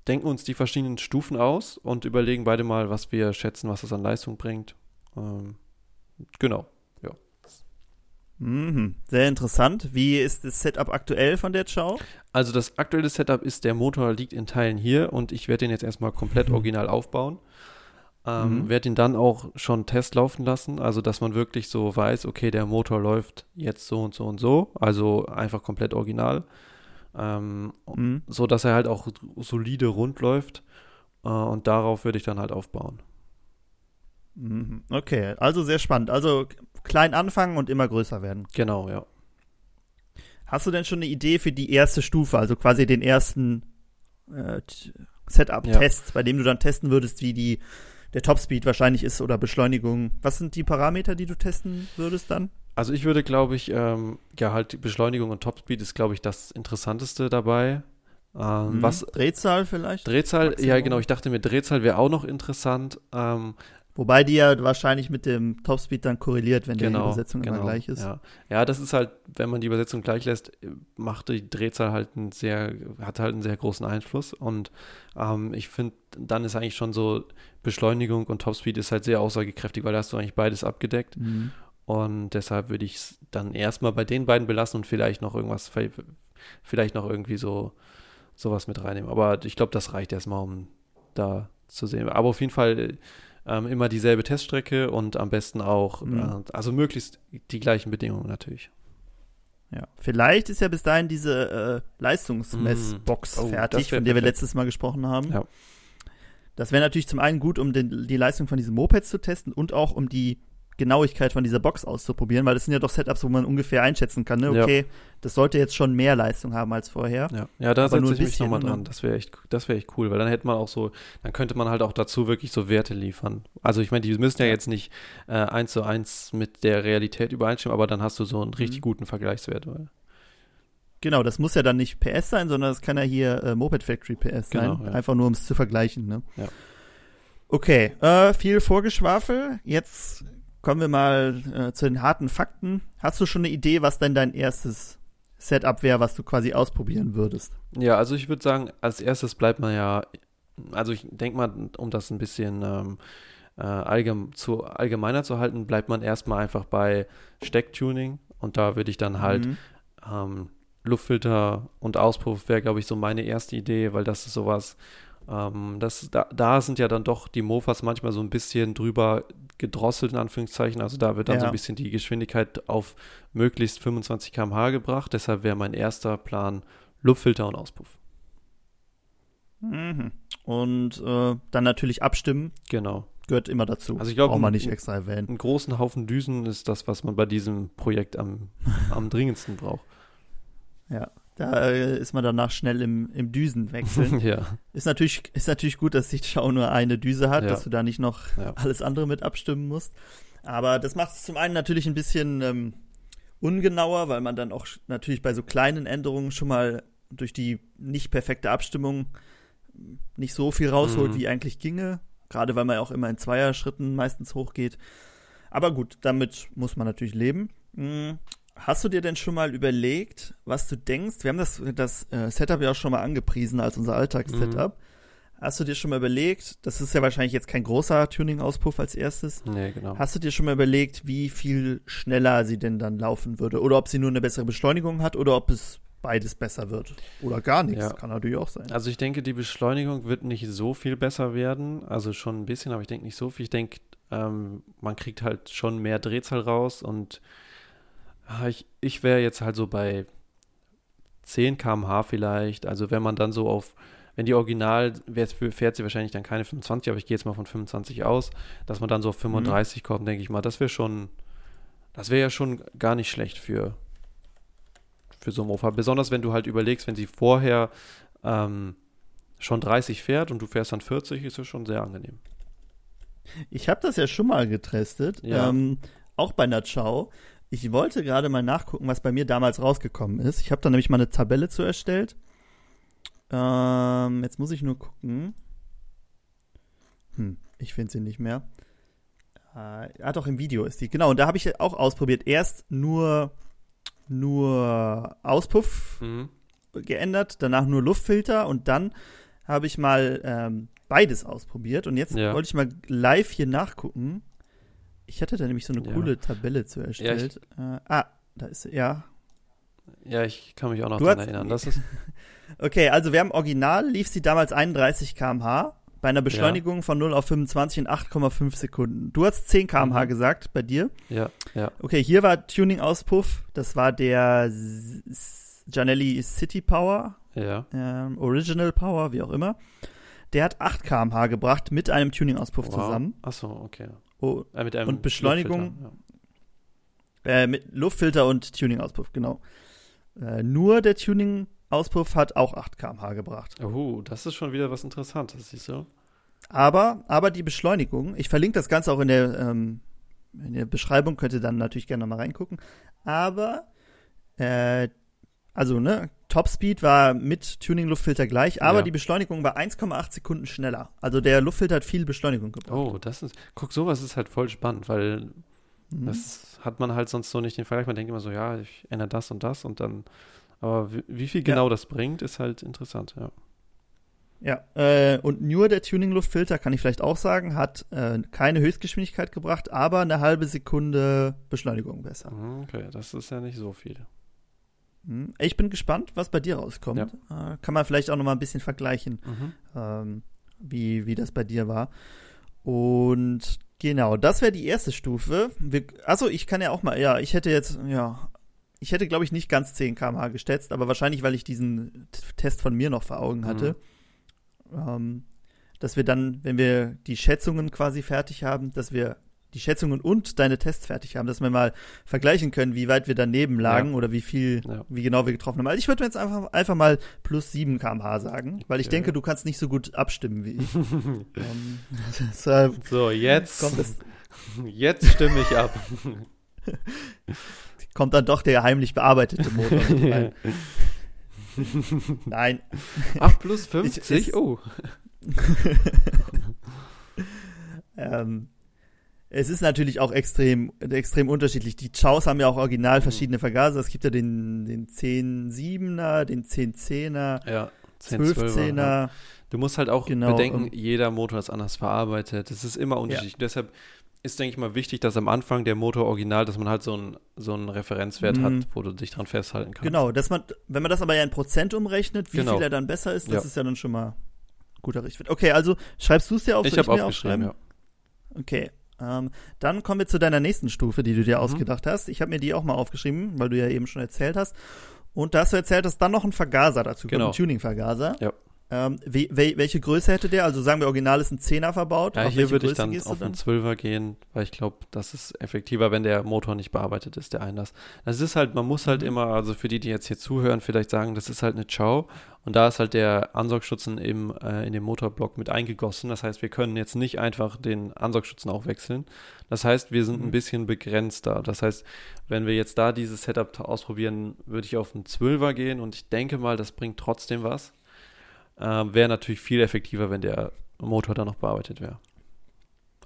Speaker 2: denken uns die verschiedenen Stufen aus und überlegen beide mal, was wir schätzen, was das an Leistung bringt. Ähm, genau.
Speaker 1: Mhm, sehr interessant. Wie ist das Setup aktuell von der Chow?
Speaker 2: Also das aktuelle Setup ist, der Motor liegt in Teilen hier und ich werde den jetzt erstmal komplett
Speaker 1: Mhm.
Speaker 2: original aufbauen. Ähm,
Speaker 1: Mhm.
Speaker 2: Werde ihn dann auch schon Test laufen lassen, also dass man wirklich so weiß, okay, der Motor läuft jetzt so und so und so, also einfach komplett original. Ähm,
Speaker 1: Mhm.
Speaker 2: so dass er halt auch solide rund läuft äh, und darauf würde ich dann halt aufbauen.
Speaker 1: Mhm. Okay, also sehr spannend. Also klein anfangen und immer größer werden.
Speaker 2: Genau, ja.
Speaker 1: Hast du denn schon eine Idee für die erste Stufe, also quasi den ersten äh, Setup-Test, bei dem du dann testen würdest, wie die der Topspeed wahrscheinlich ist oder Beschleunigung? Was sind die Parameter, die du testen würdest dann?
Speaker 2: Also ich würde, glaube ich, ähm, ja halt die Beschleunigung und Topspeed ist, glaube ich, das Interessanteste dabei. Ähm,
Speaker 1: Mhm.
Speaker 2: Was
Speaker 1: Drehzahl vielleicht?
Speaker 2: Drehzahl, ja
Speaker 1: Maximum.
Speaker 2: genau, ich dachte mir, Drehzahl wäre auch noch interessant. Ähm,
Speaker 1: Wobei die ja wahrscheinlich mit dem Topspeed dann korreliert, wenn
Speaker 2: genau,
Speaker 1: die Übersetzung
Speaker 2: genau,
Speaker 1: immer gleich ist.
Speaker 2: Ja. ja, das ist halt, wenn man die Übersetzung gleich lässt, macht die Drehzahl halt einen sehr, hat halt einen sehr großen Einfluss. Und ähm, ich finde, dann ist eigentlich schon so, Beschleunigung und Topspeed ist halt sehr aussagekräftig, weil da hast du eigentlich beides abgedeckt.
Speaker 1: Mhm.
Speaker 2: Und deshalb würde ich es dann erstmal bei den beiden belassen und vielleicht noch irgendwas, vielleicht noch irgendwie so sowas mit reinnehmen. Aber ich glaube, das reicht erstmal, um da zu sehen. Aber auf jeden Fall ähm, immer dieselbe Teststrecke und am besten auch,
Speaker 1: Mhm.
Speaker 2: äh, also möglichst die gleichen Bedingungen natürlich.
Speaker 1: Ja. Vielleicht ist ja bis dahin diese äh, Leistungsmessbox
Speaker 2: Mm. Oh,
Speaker 1: fertig, von der wir
Speaker 2: perfekt.
Speaker 1: letztes Mal gesprochen haben.
Speaker 2: Ja.
Speaker 1: Das wäre natürlich zum einen gut, um den, die Leistung von diesen Mopeds zu testen und auch um die Genauigkeit von dieser Box auszuprobieren, weil das sind ja doch Setups, wo man ungefähr einschätzen kann, ne?
Speaker 2: Ja.
Speaker 1: Okay, das sollte jetzt schon mehr Leistung haben als vorher.
Speaker 2: Ja, ja da setze ich mich nochmal
Speaker 1: bisschen,
Speaker 2: dran.
Speaker 1: ne?
Speaker 2: Das wäre echt, das wäre echt cool, weil dann hätte man auch so, dann könnte man halt auch dazu wirklich so Werte liefern. Also ich meine, die müssen ja,
Speaker 1: Ja.
Speaker 2: jetzt nicht äh, eins zu eins mit der Realität übereinstimmen, aber dann hast du so einen richtig
Speaker 1: Mhm.
Speaker 2: guten Vergleichswert. Weil,
Speaker 1: Genau, das muss ja dann nicht PS sein, sondern das kann ja hier äh, Moped Factory PS
Speaker 2: Genau,
Speaker 1: sein.
Speaker 2: ja.
Speaker 1: Einfach nur, um es zu vergleichen. Ne?
Speaker 2: Ja.
Speaker 1: Okay, äh, viel Vorgeschwafel. Jetzt kommen wir mal äh, zu den harten Fakten. Hast du schon eine Idee, was denn dein erstes Setup wäre, was du quasi ausprobieren würdest?
Speaker 2: Ja, also ich würde sagen, als erstes bleibt man ja, also ich denke mal, um das ein bisschen ähm, äh, allgem zu, allgemeiner zu halten, bleibt man erstmal einfach bei Stecktuning und da würde ich dann halt
Speaker 1: Mhm.
Speaker 2: ähm, Luftfilter und Auspuff wäre, glaube ich, so meine erste Idee, weil das ist sowas, ähm, das, da, da sind ja dann doch die Mofas manchmal so ein bisschen drüber gedrosselt, in Anführungszeichen. Also da wird dann so
Speaker 1: Ja.
Speaker 2: ein bisschen die Geschwindigkeit auf möglichst 25 km/h gebracht. Deshalb wäre mein erster Plan Luftfilter und Auspuff.
Speaker 1: Mhm. Und äh, dann natürlich abstimmen,
Speaker 2: Genau.
Speaker 1: gehört immer dazu.
Speaker 2: Also ich glaube,
Speaker 1: Braucht man nicht extra erwähnen.
Speaker 2: Einen großen Haufen Düsen ist das, was man bei diesem Projekt am, am dringendsten braucht.
Speaker 1: Ja. Da äh, ist man danach schnell im, im Düsenwechseln.
Speaker 2: ja,
Speaker 1: ist, natürlich, ist natürlich gut, dass Sichtschau nur eine Düse hat,
Speaker 2: Ja.
Speaker 1: dass du da nicht noch
Speaker 2: Ja.
Speaker 1: alles andere mit abstimmen musst. Aber das macht es zum einen natürlich ein bisschen ähm, ungenauer, weil man dann auch natürlich bei so kleinen Änderungen schon mal durch die nicht perfekte Abstimmung nicht so viel rausholt,
Speaker 2: Mhm.
Speaker 1: wie eigentlich ginge. Gerade weil man ja auch immer in Zweierschritten meistens hochgeht. Aber gut, damit muss man natürlich leben. Hast du dir denn schon mal überlegt, was du denkst? Wir haben das, das äh, Setup ja auch schon mal angepriesen als unser Alltagssetup. Hast du dir schon mal überlegt, das ist ja wahrscheinlich jetzt kein großer Tuning-Auspuff als erstes,
Speaker 2: nee, genau.
Speaker 1: hast du dir schon mal überlegt, wie viel schneller sie denn dann laufen würde? Oder ob sie nur eine bessere Beschleunigung hat oder ob es beides besser wird? Oder gar nichts,
Speaker 2: Ja.
Speaker 1: kann natürlich auch sein.
Speaker 2: Also ich denke, die Beschleunigung wird nicht so viel besser werden. Also schon ein bisschen, aber ich denke nicht so viel. Ich denke, ähm, man kriegt halt schon mehr Drehzahl raus und ich, ich wäre jetzt halt so bei 10 km/h vielleicht. Also wenn man dann so auf, wenn die Original, für- fährt sie wahrscheinlich dann keine 25, aber ich gehe jetzt mal von 25 aus, dass man dann so auf 35 kommt, denke ich mal. Das wäre schon, das wäre ja schon gar nicht schlecht für, für so ein Mofa. Besonders wenn du halt überlegst, wenn sie vorher ähm, schon 30 fährt und du fährst dann 40, ist das schon sehr angenehm.
Speaker 1: Ich habe das ja schon mal getestet,
Speaker 2: Ja.
Speaker 1: ähm, auch bei einer Chow. Ich wollte gerade mal nachgucken, was bei mir damals rausgekommen ist. Ich habe da nämlich mal eine Tabelle zu erstellt. Ähm, jetzt muss ich nur gucken. Hm, ich finde sie nicht mehr. Äh, ah, doch, im Video ist die. Genau, und da habe ich auch ausprobiert. Erst nur, nur Auspuff
Speaker 2: Mhm.
Speaker 1: geändert, danach nur Luftfilter und dann habe ich mal ähm, beides ausprobiert und jetzt
Speaker 2: Ja.
Speaker 1: wollte ich mal live hier nachgucken. Ich hatte da nämlich so eine
Speaker 2: Ja.
Speaker 1: coole Tabelle zu erstellt. äh, ah, da ist sie, ja.
Speaker 2: Ja, ich kann mich auch noch daran erinnern. Das ist,
Speaker 1: Okay, also wir haben original, lief sie damals 31 km/h bei einer Beschleunigung von 0 auf 25 in 8,5 Sekunden. Du hast 10 km/h
Speaker 2: Mhm.
Speaker 1: gesagt bei dir.
Speaker 2: ja, ja,
Speaker 1: Okay, hier war Tuning-Auspuff. Das war der Janelli City Power.
Speaker 2: ja.
Speaker 1: ähm, Original Power, wie auch immer. Der hat 8 km/h gebracht mit einem Tuning-Auspuff
Speaker 2: Wow.
Speaker 1: zusammen.
Speaker 2: Achso, okay.
Speaker 1: Oh,
Speaker 2: Äh,
Speaker 1: Und Beschleunigung?
Speaker 2: Luftfilter,
Speaker 1: äh, mit Luftfilter und Tuning-Auspuff, genau. Äh, nur der Tuning-Auspuff hat auch 8 km/h gebracht.
Speaker 2: Ja. Oh, das ist schon wieder was Interessantes, siehst du?
Speaker 1: Aber, aber die Beschleunigung, ich verlinke das Ganze auch in der, ähm, in der Beschreibung, könnt ihr dann natürlich gerne mal reingucken. Aber, äh, also, ne, Topspeed war mit Tuning-Luftfilter gleich, aber
Speaker 2: Ja.
Speaker 1: die Beschleunigung war 1,8 Sekunden schneller. Also der Luftfilter hat viel Beschleunigung gebracht.
Speaker 2: Oh, das ist. Guck, sowas ist halt voll spannend, weil
Speaker 1: Mhm.
Speaker 2: das hat man halt sonst so nicht den Vergleich. Man denkt immer so, ja, ich ändere das und das und dann. Aber wie, viel
Speaker 1: Ja.
Speaker 2: genau das bringt, ist halt interessant, ja.
Speaker 1: Ja, äh, und nur der Tuning-Luftfilter, kann ich vielleicht auch sagen, hat äh, keine Höchstgeschwindigkeit gebracht, aber eine halbe Sekunde Beschleunigung besser.
Speaker 2: Mhm, Okay, das ist ja nicht so viel.
Speaker 1: Hm. Ich bin gespannt, was bei dir rauskommt. Äh, kann man vielleicht auch noch mal ein bisschen vergleichen,
Speaker 2: Mhm.
Speaker 1: ähm, wie, wie das bei dir war. Und genau, das wäre die erste Stufe. Wir, also ich kann ja auch mal, ja, ich hätte jetzt, ja, ich hätte, glaube ich, nicht ganz 10 km/h gestetzt, aber wahrscheinlich, weil ich diesen Test von mir noch vor Augen hatte. Ähm, dass wir dann, wenn wir die Schätzungen quasi fertig haben, dass wir die Schätzungen und deine Tests fertig haben, dass wir mal vergleichen können, wie weit wir daneben lagen
Speaker 2: Ja.
Speaker 1: oder wie viel,
Speaker 2: Ja.
Speaker 1: wie genau wir getroffen haben. Also ich würde jetzt einfach, einfach mal plus 7 kmh sagen, weil ich
Speaker 2: Okay.
Speaker 1: denke, du kannst nicht so gut abstimmen wie ich. ähm, deshalb
Speaker 2: So, jetzt, jetzt stimme ich ab.
Speaker 1: kommt dann doch der heimlich bearbeitete Motor rein. Nein,
Speaker 2: 8 plus
Speaker 1: Ich-
Speaker 2: 50?
Speaker 1: es-
Speaker 2: oh.
Speaker 1: ähm, es ist natürlich auch extrem, extrem unterschiedlich. Die Chows haben ja auch original verschiedene Vergaser. Es gibt ja den, den 10-7er, den 10-10er,
Speaker 2: Ja, 10, 12er,
Speaker 1: 12-10er.
Speaker 2: ja. Du musst halt auch
Speaker 1: Genau,
Speaker 2: bedenken,
Speaker 1: ähm,
Speaker 2: jeder Motor ist anders verarbeitet. Das ist immer unterschiedlich. Deshalb ist, denke ich mal, wichtig, dass am Anfang der Motor original, dass man halt so einen so einen Referenzwert
Speaker 1: Mhm.
Speaker 2: hat, wo du dich dran festhalten kannst.
Speaker 1: Genau, dass man, wenn man das aber ja in Prozent umrechnet, wie
Speaker 2: Genau.
Speaker 1: viel er dann besser ist, das
Speaker 2: Ja.
Speaker 1: ist ja dann schon mal ein guter Richtwert. Okay, also schreibst du es dir auf?
Speaker 2: Ich habe
Speaker 1: mir
Speaker 2: aufgeschrieben, ja.
Speaker 1: Okay. Ähm, dann kommen wir zu deiner nächsten Stufe, die du dir
Speaker 2: Mhm.
Speaker 1: ausgedacht hast. Ich habe mir die auch mal aufgeschrieben, weil du ja eben schon erzählt hast. Und da hast du erzählt, dass dann noch ein Vergaser dazu
Speaker 2: Genau.
Speaker 1: kommt, ein Tuning-Vergaser.
Speaker 2: Ja.
Speaker 1: Ähm, wie, wel, welche Größe hätte der? Also sagen wir, original ist ein Zehner verbaut.
Speaker 2: Ja, hier würde ich dann auf einen 12er gehen, weil ich glaube, das ist effektiver, wenn der Motor nicht bearbeitet ist, der Einlass. Das ist halt, man muss halt
Speaker 1: Mhm.
Speaker 2: immer, also für die, die jetzt hier zuhören, vielleicht sagen, das ist halt eine Chow und da ist halt der Ansaugstutzen im, äh, in dem Motorblock mit eingegossen. Das heißt, wir können jetzt nicht einfach den Ansaugstutzen auch wechseln. Das heißt, wir sind
Speaker 1: Mhm.
Speaker 2: ein bisschen begrenzter. Das heißt, wenn wir jetzt da dieses Setup ausprobieren, würde ich auf einen 12er gehen und ich denke mal, das bringt trotzdem was. Ähm, wäre natürlich viel effektiver, wenn der Motor dann noch bearbeitet wäre.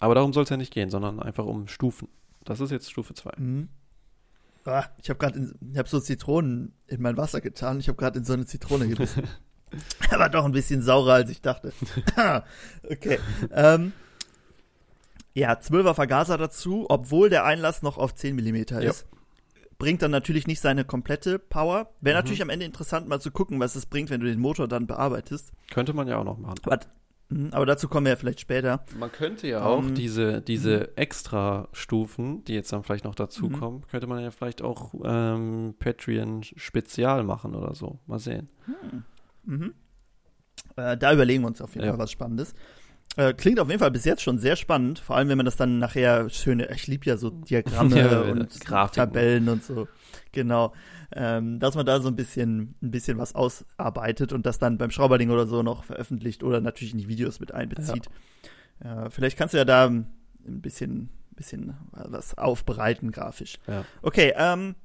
Speaker 2: Aber darum soll es ja nicht gehen, sondern einfach um Stufen. Das ist jetzt Stufe 2.
Speaker 1: Mhm. Ah, ich habe gerade, habe so Zitronen in mein Wasser getan. Ich habe gerade in so eine Zitrone gebissen. Aber doch ein bisschen saurer, als ich dachte. okay. Ähm, ja, 12er Vergaser dazu, obwohl der Einlass noch auf 10 mm
Speaker 2: Ja.
Speaker 1: Bringt dann natürlich nicht seine komplette Power. Wäre
Speaker 2: Mhm.
Speaker 1: natürlich am Ende interessant, mal zu gucken, was es bringt, wenn du den Motor dann bearbeitest.
Speaker 2: Könnte man ja auch noch machen.
Speaker 1: Aber, mhm, aber dazu kommen wir ja vielleicht später.
Speaker 2: Man könnte ja auch
Speaker 1: Ähm,
Speaker 2: diese, diese extra Stufen, die jetzt dann vielleicht noch dazukommen, könnte man ja vielleicht auch ähm, Patreon Spezial machen oder so. Mal sehen.
Speaker 1: Mhm. Äh, da überlegen wir uns auf jeden
Speaker 2: Ja.
Speaker 1: Fall was Spannendes. Äh, klingt auf jeden Fall bis jetzt schon sehr spannend, vor allem wenn man das dann nachher schöne, ich liebe ja so Diagramme
Speaker 2: Ja,
Speaker 1: und
Speaker 2: Grafiken.
Speaker 1: Tabellen und so. Genau. Ähm, dass man da so ein bisschen, ein bisschen was ausarbeitet und das dann beim Schrauberling oder so noch veröffentlicht oder natürlich in die Videos mit einbezieht. Äh, vielleicht kannst du ja da ein bisschen, bisschen was aufbereiten grafisch.
Speaker 2: Ja.
Speaker 1: Okay, ähm,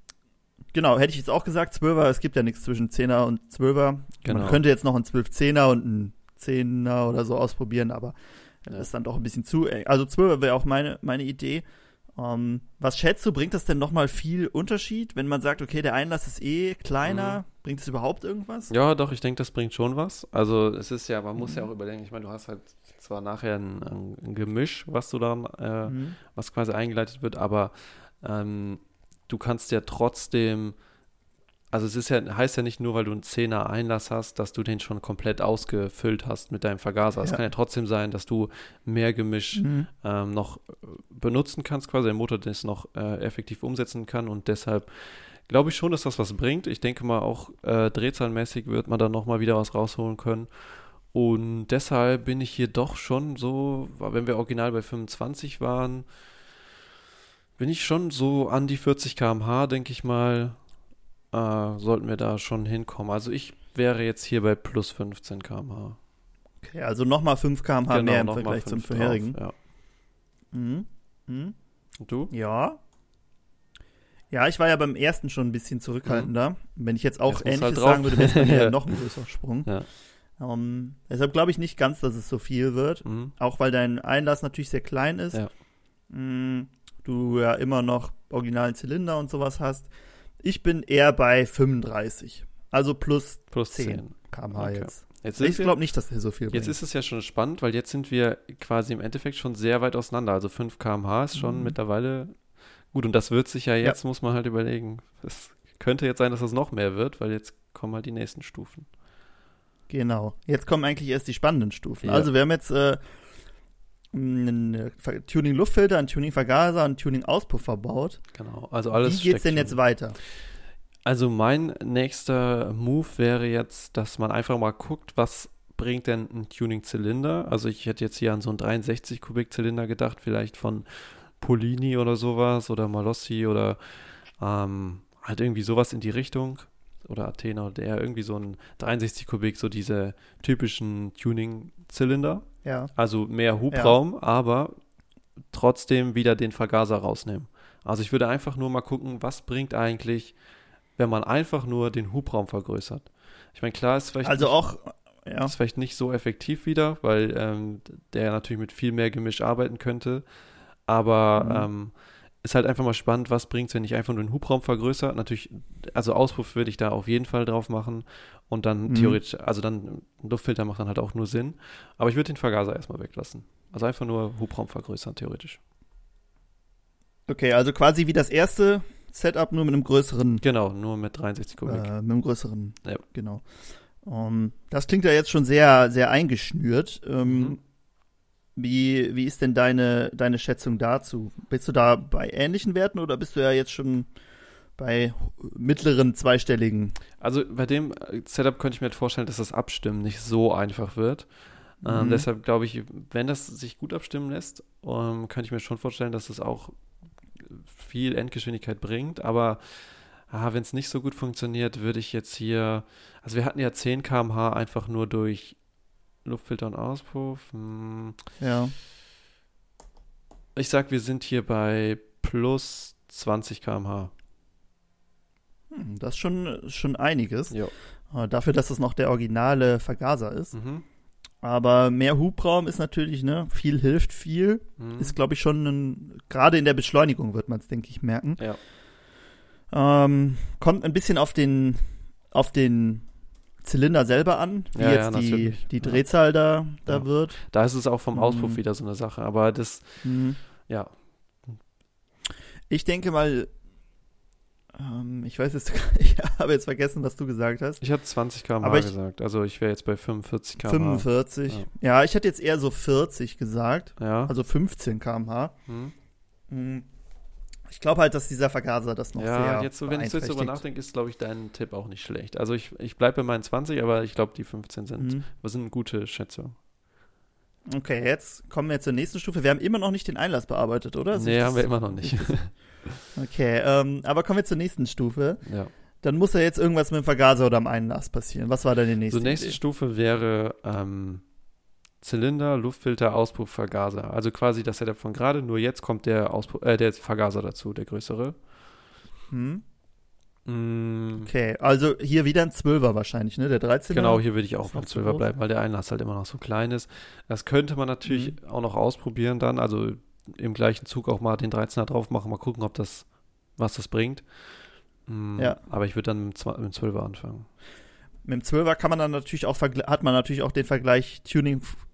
Speaker 1: genau, hätte ich jetzt auch gesagt, 12er, es gibt ja nichts zwischen 10er und 12er.
Speaker 2: Genau.
Speaker 1: Man könnte jetzt noch einen 12-10er und einen 10er oder so ausprobieren, aber das ist dann doch ein bisschen zu eng. Also 12er wäre auch meine, meine Idee. Ähm, was schätzt du, bringt das denn nochmal viel Unterschied, wenn man sagt, okay, der Einlass ist eh kleiner,
Speaker 2: Mhm.
Speaker 1: bringt es überhaupt irgendwas?
Speaker 2: Ja, doch, ich denke, das bringt schon was. Also es ist ja, man muss ja auch überlegen, ich meine, du hast halt zwar nachher ein, ein, ein Gemisch, was du dann, äh,
Speaker 1: Mhm.
Speaker 2: was quasi eingeleitet wird, aber ähm, du kannst ja trotzdem, also es ist ja, heißt ja nicht nur, weil du einen 10er Einlass hast, dass du den schon komplett ausgefüllt hast mit deinem Vergaser. Es
Speaker 1: Ja.
Speaker 2: kann ja trotzdem sein, dass du mehr Gemisch
Speaker 1: Mhm.
Speaker 2: ähm, noch äh, benutzen kannst, quasi der Motor das noch äh, effektiv umsetzen kann und deshalb glaube ich schon, dass das was bringt. Ich denke mal auch äh, drehzahlmäßig wird man dann nochmal wieder was rausholen können. Und deshalb bin ich hier doch schon so, wenn wir original bei 25 waren, bin ich schon so an die 40 km/h, denke ich mal, äh, sollten wir da schon hinkommen. Also ich wäre jetzt hier bei plus 15 km/h.
Speaker 1: Okay, also nochmal 5 km/h mehr im Vergleich zum
Speaker 2: fünf drauf,
Speaker 1: vorherigen.
Speaker 2: Ja.
Speaker 1: Mhm. Mhm.
Speaker 2: Und du?
Speaker 1: Ja. Ja, ich war ja beim ersten schon ein bisschen zurückhaltender. Wenn ich jetzt auch
Speaker 2: Jetzt
Speaker 1: Ähnliches
Speaker 2: halt
Speaker 1: sagen würde, wäre es bei mir noch ein größerer Sprung.
Speaker 2: Ja.
Speaker 1: Ähm, deshalb glaube ich nicht ganz, dass es so viel wird.
Speaker 2: Mhm.
Speaker 1: Auch weil dein Einlass natürlich sehr klein ist.
Speaker 2: Ja.
Speaker 1: Mm, Du ja immer noch originalen Zylinder und sowas hast. Ich bin eher bei 35. Also plus
Speaker 2: Plus
Speaker 1: 10
Speaker 2: 10.
Speaker 1: km/h
Speaker 2: Okay.
Speaker 1: jetzt.
Speaker 2: Jetzt,
Speaker 1: Ich
Speaker 2: wir,
Speaker 1: glaube nicht, dass der so viel
Speaker 2: jetzt
Speaker 1: bringt.
Speaker 2: ist es ja schon spannend, weil jetzt sind wir quasi im Endeffekt schon sehr weit auseinander. Also 5 km/h ist schon
Speaker 1: Mhm.
Speaker 2: mittlerweile gut. Und das wird sich ja jetzt, muss man halt überlegen. Es könnte jetzt sein, dass das noch mehr wird, weil jetzt kommen halt die nächsten Stufen.
Speaker 1: Genau. Jetzt kommen eigentlich erst die spannenden Stufen.
Speaker 2: Ja.
Speaker 1: Also wir haben jetzt äh, einen Tuning-Luftfilter, einen Tuning-Vergaser, einen Tuning-Auspuff verbaut.
Speaker 2: Genau. Also alles
Speaker 1: Wie geht's
Speaker 2: steckt
Speaker 1: denn jetzt weiter?
Speaker 2: Also mein nächster Move wäre jetzt, dass man einfach mal guckt, was bringt denn ein Tuning-Zylinder. Also ich hätte jetzt hier an so einen 63 Kubik-Zylinder gedacht, vielleicht von Polini oder sowas oder Malossi oder ähm, halt irgendwie sowas in die Richtung oder Athena oder der irgendwie so ein 63 Kubik, so diese typischen Tuning-Zylinder.
Speaker 1: Ja.
Speaker 2: Also mehr Hubraum, ja. aber trotzdem wieder den Vergaser rausnehmen. Also ich würde einfach nur mal gucken, was bringt eigentlich, wenn man einfach nur den Hubraum vergrößert. Ich meine, klar ist vielleicht.
Speaker 1: Also
Speaker 2: nicht,
Speaker 1: auch. Ja.
Speaker 2: Ist vielleicht nicht so effektiv wieder, weil ähm, der natürlich mit viel mehr Gemisch arbeiten könnte. Aber mhm. ähm, ist halt einfach mal spannend, was bringt es, wenn ich einfach nur den Hubraum vergrößere. Natürlich, also Auspuff würde ich da auf jeden Fall drauf machen. Und dann mhm. theoretisch, also dann ein Luftfilter macht dann halt auch nur Sinn. Aber ich würde den Vergaser erstmal weglassen. Also einfach nur Hubraum vergrößern, theoretisch.
Speaker 1: Okay, also quasi wie das erste Setup, nur mit einem größeren.
Speaker 2: Genau, nur mit 63 Kubik.
Speaker 1: Äh, mit einem größeren. Ja. Genau. Um, ähm, das klingt ja jetzt schon sehr, sehr eingeschnürt. Ähm, mhm. Wie, wie ist denn deine, deine Schätzung dazu? Bist du da bei ähnlichen Werten oder bist du ja jetzt schon bei mittleren zweistelligen?
Speaker 2: Also bei dem Setup könnte ich mir halt vorstellen, dass das Abstimmen nicht so einfach wird. Ähm, mhm. deshalb glaube ich, wenn das sich gut abstimmen lässt, ähm, könnte ich mir schon vorstellen, dass es auch viel Endgeschwindigkeit bringt. Aber ah, wenn es nicht so gut funktioniert, würde ich jetzt hier, also wir hatten ja 10 km/h einfach nur durch Luftfilter und Auspuff. Hm.
Speaker 1: Ja.
Speaker 2: Ich sag, wir sind hier bei plus 20 km/h.
Speaker 1: Hm, das ist schon, schon einiges.
Speaker 2: Jo.
Speaker 1: Äh, dafür, dass es noch der originale Vergaser ist. Mhm. Aber mehr Hubraum ist natürlich, ne, viel hilft viel. Mhm. Ist, glaube ich, schon gerade in der Beschleunigung wird man es, denke ich, merken.
Speaker 2: Ja.
Speaker 1: Ähm, kommt ein bisschen auf den, auf den Zylinder selber an, wie ja, jetzt ja, die, die Drehzahl da, da wird.
Speaker 2: Da ist es auch vom Auspuff mhm. wieder so eine Sache, aber das, mhm. ja.
Speaker 1: Ich denke mal, ähm, ich weiß jetzt, ich habe jetzt vergessen, was du gesagt hast.
Speaker 2: Ich habe 20 km/h gesagt, also ich wäre jetzt bei 45 km/h.
Speaker 1: 45. Ja. ja. ich hätte jetzt eher so 40 gesagt. Also 15 km/h. Hm. Ich glaube halt, dass dieser Vergaser das noch ja, sehr
Speaker 2: jetzt so, wenn ich jetzt darüber nachdenke, ist, glaube ich, dein Tipp auch nicht schlecht. Also ich, ich bleibe bei meinen 20, aber ich glaube, die 15 sind, mhm. sind eine gute Schätzung.
Speaker 1: Okay, jetzt kommen wir zur nächsten Stufe. Wir haben immer noch nicht den Einlass bearbeitet, oder?
Speaker 2: Nee, haben wir immer noch nicht.
Speaker 1: Okay, ähm, aber kommen wir zur nächsten Stufe.
Speaker 2: Ja.
Speaker 1: Dann muss ja jetzt irgendwas mit dem Vergaser oder am Einlass passieren. Was war denn die nächste?
Speaker 2: Die so, nächste
Speaker 1: Idee?
Speaker 2: Stufe wäre ähm, Zylinder, Luftfilter, Auspuff, Vergaser. Also quasi das Setup von gerade, nur jetzt kommt der, Auspuff, äh, der Vergaser dazu, der größere.
Speaker 1: Hm. Mm. Okay, also hier wieder ein Zwölfer wahrscheinlich, ne? Der 13er.
Speaker 2: Genau, hier würde ich auch beim Zwölfer bleiben, weil der Einlass halt immer noch so klein ist. Das könnte man natürlich mhm. auch noch ausprobieren dann. Also im gleichen Zug auch mal den 13er drauf machen, mal gucken, ob das, was das bringt. Mhm, ja. Aber ich würde dann mit, dem 12er anfangen.
Speaker 1: Mit dem 12er kann man dann natürlich auch, hat man natürlich auch den Vergleich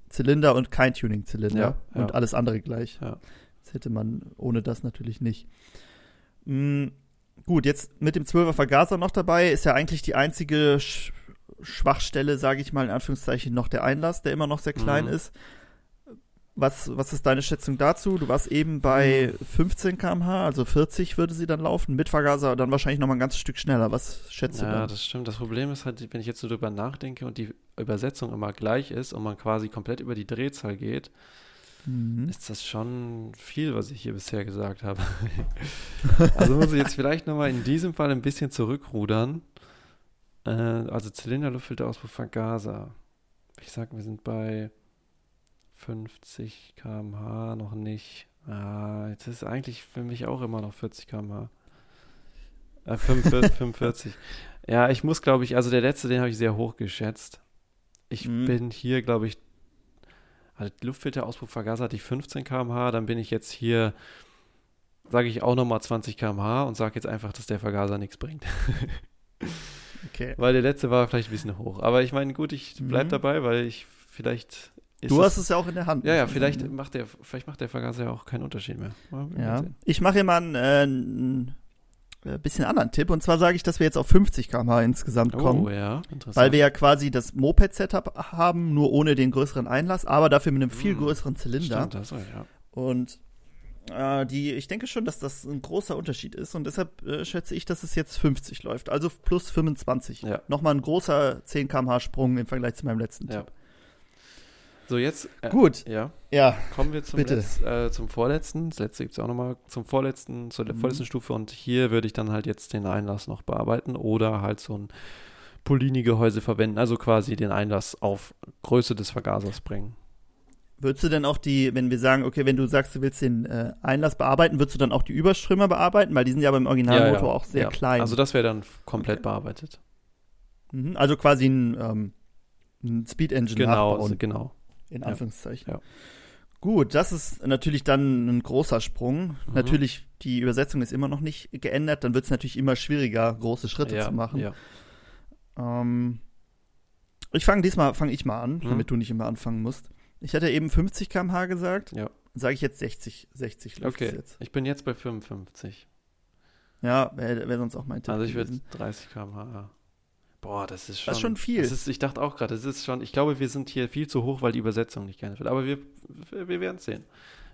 Speaker 1: Tuning-Zylinder und kein Tuning-Zylinder ja, und ja. alles andere gleich.
Speaker 2: Ja.
Speaker 1: Das hätte man ohne das natürlich nicht. Mhm, gut, jetzt mit dem 12er Vergaser noch dabei, ist ja eigentlich die einzige Sch Schwachstelle, sage ich mal in Anführungszeichen, noch der Einlass, der immer noch sehr klein mhm. ist. Was, was ist deine Schätzung dazu? Du warst eben bei 15 hm. km/h, also 40 würde sie dann laufen, mit Vergaser dann wahrscheinlich noch mal ein ganzes Stück schneller. Was schätzt
Speaker 2: ja,
Speaker 1: du? Ja,
Speaker 2: das stimmt. Das Problem ist halt, wenn ich jetzt so drüber nachdenke und die Übersetzung immer gleich ist und man quasi komplett über die Drehzahl geht, mhm. ist das schon viel, was ich hier bisher gesagt habe. also muss ich jetzt vielleicht noch mal in diesem Fall ein bisschen zurückrudern. Äh, also Zylinder, Luftfilter, Auspuff, Vergaser. Ich sag, wir sind bei 50 km/h noch nicht. Ah, jetzt ist eigentlich für mich auch immer noch 40 km/h. Äh, 45, 45. Ja, ich muss, glaube ich, also der letzte, den habe ich sehr hoch geschätzt. Ich mhm. bin hier, glaube ich, also Luftfilterauspuffvergaser hatte ich 15 km/h, dann bin ich jetzt hier, sage ich auch nochmal 20 km/h und sage jetzt einfach, dass der Vergaser nichts bringt.
Speaker 1: okay.
Speaker 2: Weil der letzte war vielleicht ein bisschen hoch. Aber ich meine, gut, ich bleibe mhm. dabei, weil ich vielleicht
Speaker 1: du hast es ja auch in der Hand.
Speaker 2: Ja, ja, vielleicht macht der, vielleicht macht der Vergaser ja auch keinen Unterschied mehr.
Speaker 1: Ja. Ich mache hier mal einen, äh, einen äh, bisschen anderen Tipp. Und zwar sage ich, dass wir jetzt auf 50 km/h insgesamt kommen.
Speaker 2: Oh ja, interessant.
Speaker 1: Weil wir ja quasi das Moped-Setup haben, nur ohne den größeren Einlass, aber dafür mit einem viel hm. größeren Zylinder.
Speaker 2: Stimmt, das, ja.
Speaker 1: Und äh, die, ich denke schon, dass das ein großer Unterschied ist. Und deshalb äh, schätze ich, dass es jetzt 50 läuft. Also plus 25.
Speaker 2: Ja.
Speaker 1: Nochmal ein großer 10 km/h Sprung im Vergleich zu meinem letzten
Speaker 2: ja. So, jetzt.
Speaker 1: Äh, Gut.
Speaker 2: Ja.
Speaker 1: Ja.
Speaker 2: Kommen wir zum, Letz, äh, zum vorletzten. Das letzte gibt es auch nochmal zum vorletzten, zur mhm. vorletzten Stufe. Und hier würde ich dann halt jetzt den Einlass noch bearbeiten oder halt so ein Polini-Gehäuse verwenden. Also quasi den Einlass auf Größe des Vergasers bringen.
Speaker 1: Würdest du denn auch die, wenn wir sagen, okay, wenn du sagst, du willst den äh, Einlass bearbeiten, würdest du dann auch die Überströmer bearbeiten? Weil die sind ja beim Originalmotor ja, ja. auch sehr ja. klein.
Speaker 2: Also das wäre dann komplett okay. bearbeitet.
Speaker 1: Mhm. Also quasi ein, ähm, ein Speed Engine
Speaker 2: genau, nachbauen. Genau,
Speaker 1: In Anführungszeichen. Ja. Gut, das ist natürlich dann ein großer Sprung. Mhm. Natürlich, die Übersetzung ist immer noch nicht geändert. Dann wird es natürlich immer schwieriger, große Schritte ja, zu machen. Ja. Ähm, ich fange diesmal, fange ich mal an, mhm. damit du nicht immer anfangen musst. Ich hatte eben 50 km/h gesagt.
Speaker 2: Ja.
Speaker 1: Sage ich jetzt 60, 60
Speaker 2: Okay, jetzt. ich bin jetzt bei 55.
Speaker 1: Ja, wäre wär sonst auch mein
Speaker 2: Tipp Also ich würde 30 km/h. Boah, das ist schon.
Speaker 1: Das ist schon viel.
Speaker 2: Ist, ich dachte auch gerade, das ist schon, ich glaube, wir sind hier viel zu hoch, weil die Übersetzung nicht gerne wird. Aber wir, wir werden es sehen.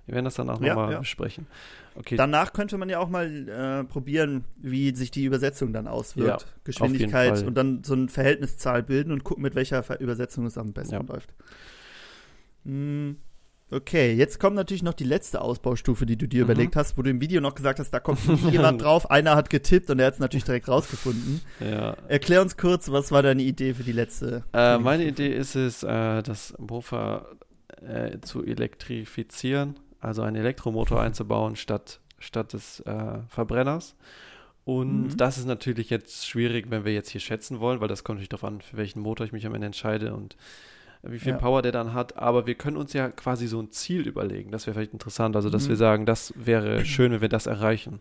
Speaker 2: Wir werden das danach ja, nochmal ja. besprechen.
Speaker 1: Okay. Danach könnte man ja auch mal äh, probieren, wie sich die Übersetzung dann auswirkt. Ja, Geschwindigkeit und dann so eine Verhältniszahl bilden und gucken, mit welcher Übersetzung es am besten läuft. Hm. Okay, jetzt kommt natürlich noch die letzte Ausbaustufe, die du dir mhm. überlegt hast, wo du im Video noch gesagt hast, da kommt jemand drauf, einer hat getippt und er hat es natürlich direkt rausgefunden.
Speaker 2: Ja.
Speaker 1: Erklär uns kurz, was war deine Idee für die letzte?
Speaker 2: Äh, meine Idee ist es, äh, das Mofa äh, zu elektrifizieren, also einen Elektromotor einzubauen statt, statt des äh, Verbrenners. Und mhm. das ist natürlich jetzt schwierig, wenn wir jetzt hier schätzen wollen, weil das kommt natürlich darauf an, für welchen Motor ich mich am Ende entscheide und wie viel ja. Power der dann hat. Aber wir können uns ja quasi so ein Ziel überlegen. Das wäre vielleicht interessant. Also, dass mhm. wir sagen, das wäre schön, wenn wir das erreichen.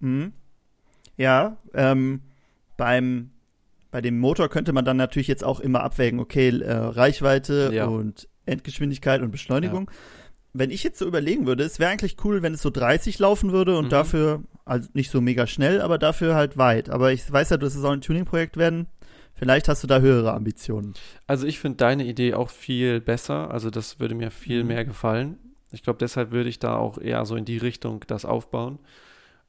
Speaker 1: Mhm. Ja, ähm, beim, bei dem Motor könnte man dann natürlich jetzt auch immer abwägen, okay, äh, Reichweite ja. und Endgeschwindigkeit und Beschleunigung. Ja. Wenn ich jetzt so überlegen würde, es wäre eigentlich cool, wenn es so 30 laufen würde und mhm. dafür, also nicht so mega schnell, aber dafür halt weit. Aber ich weiß ja, es auch ein Tuning-Projekt werden. Vielleicht hast du da höhere Ambitionen.
Speaker 2: Also ich finde deine Idee auch viel besser. Also das würde mir viel mhm. mehr gefallen. Ich glaube, deshalb würde ich da auch eher so in die Richtung das aufbauen.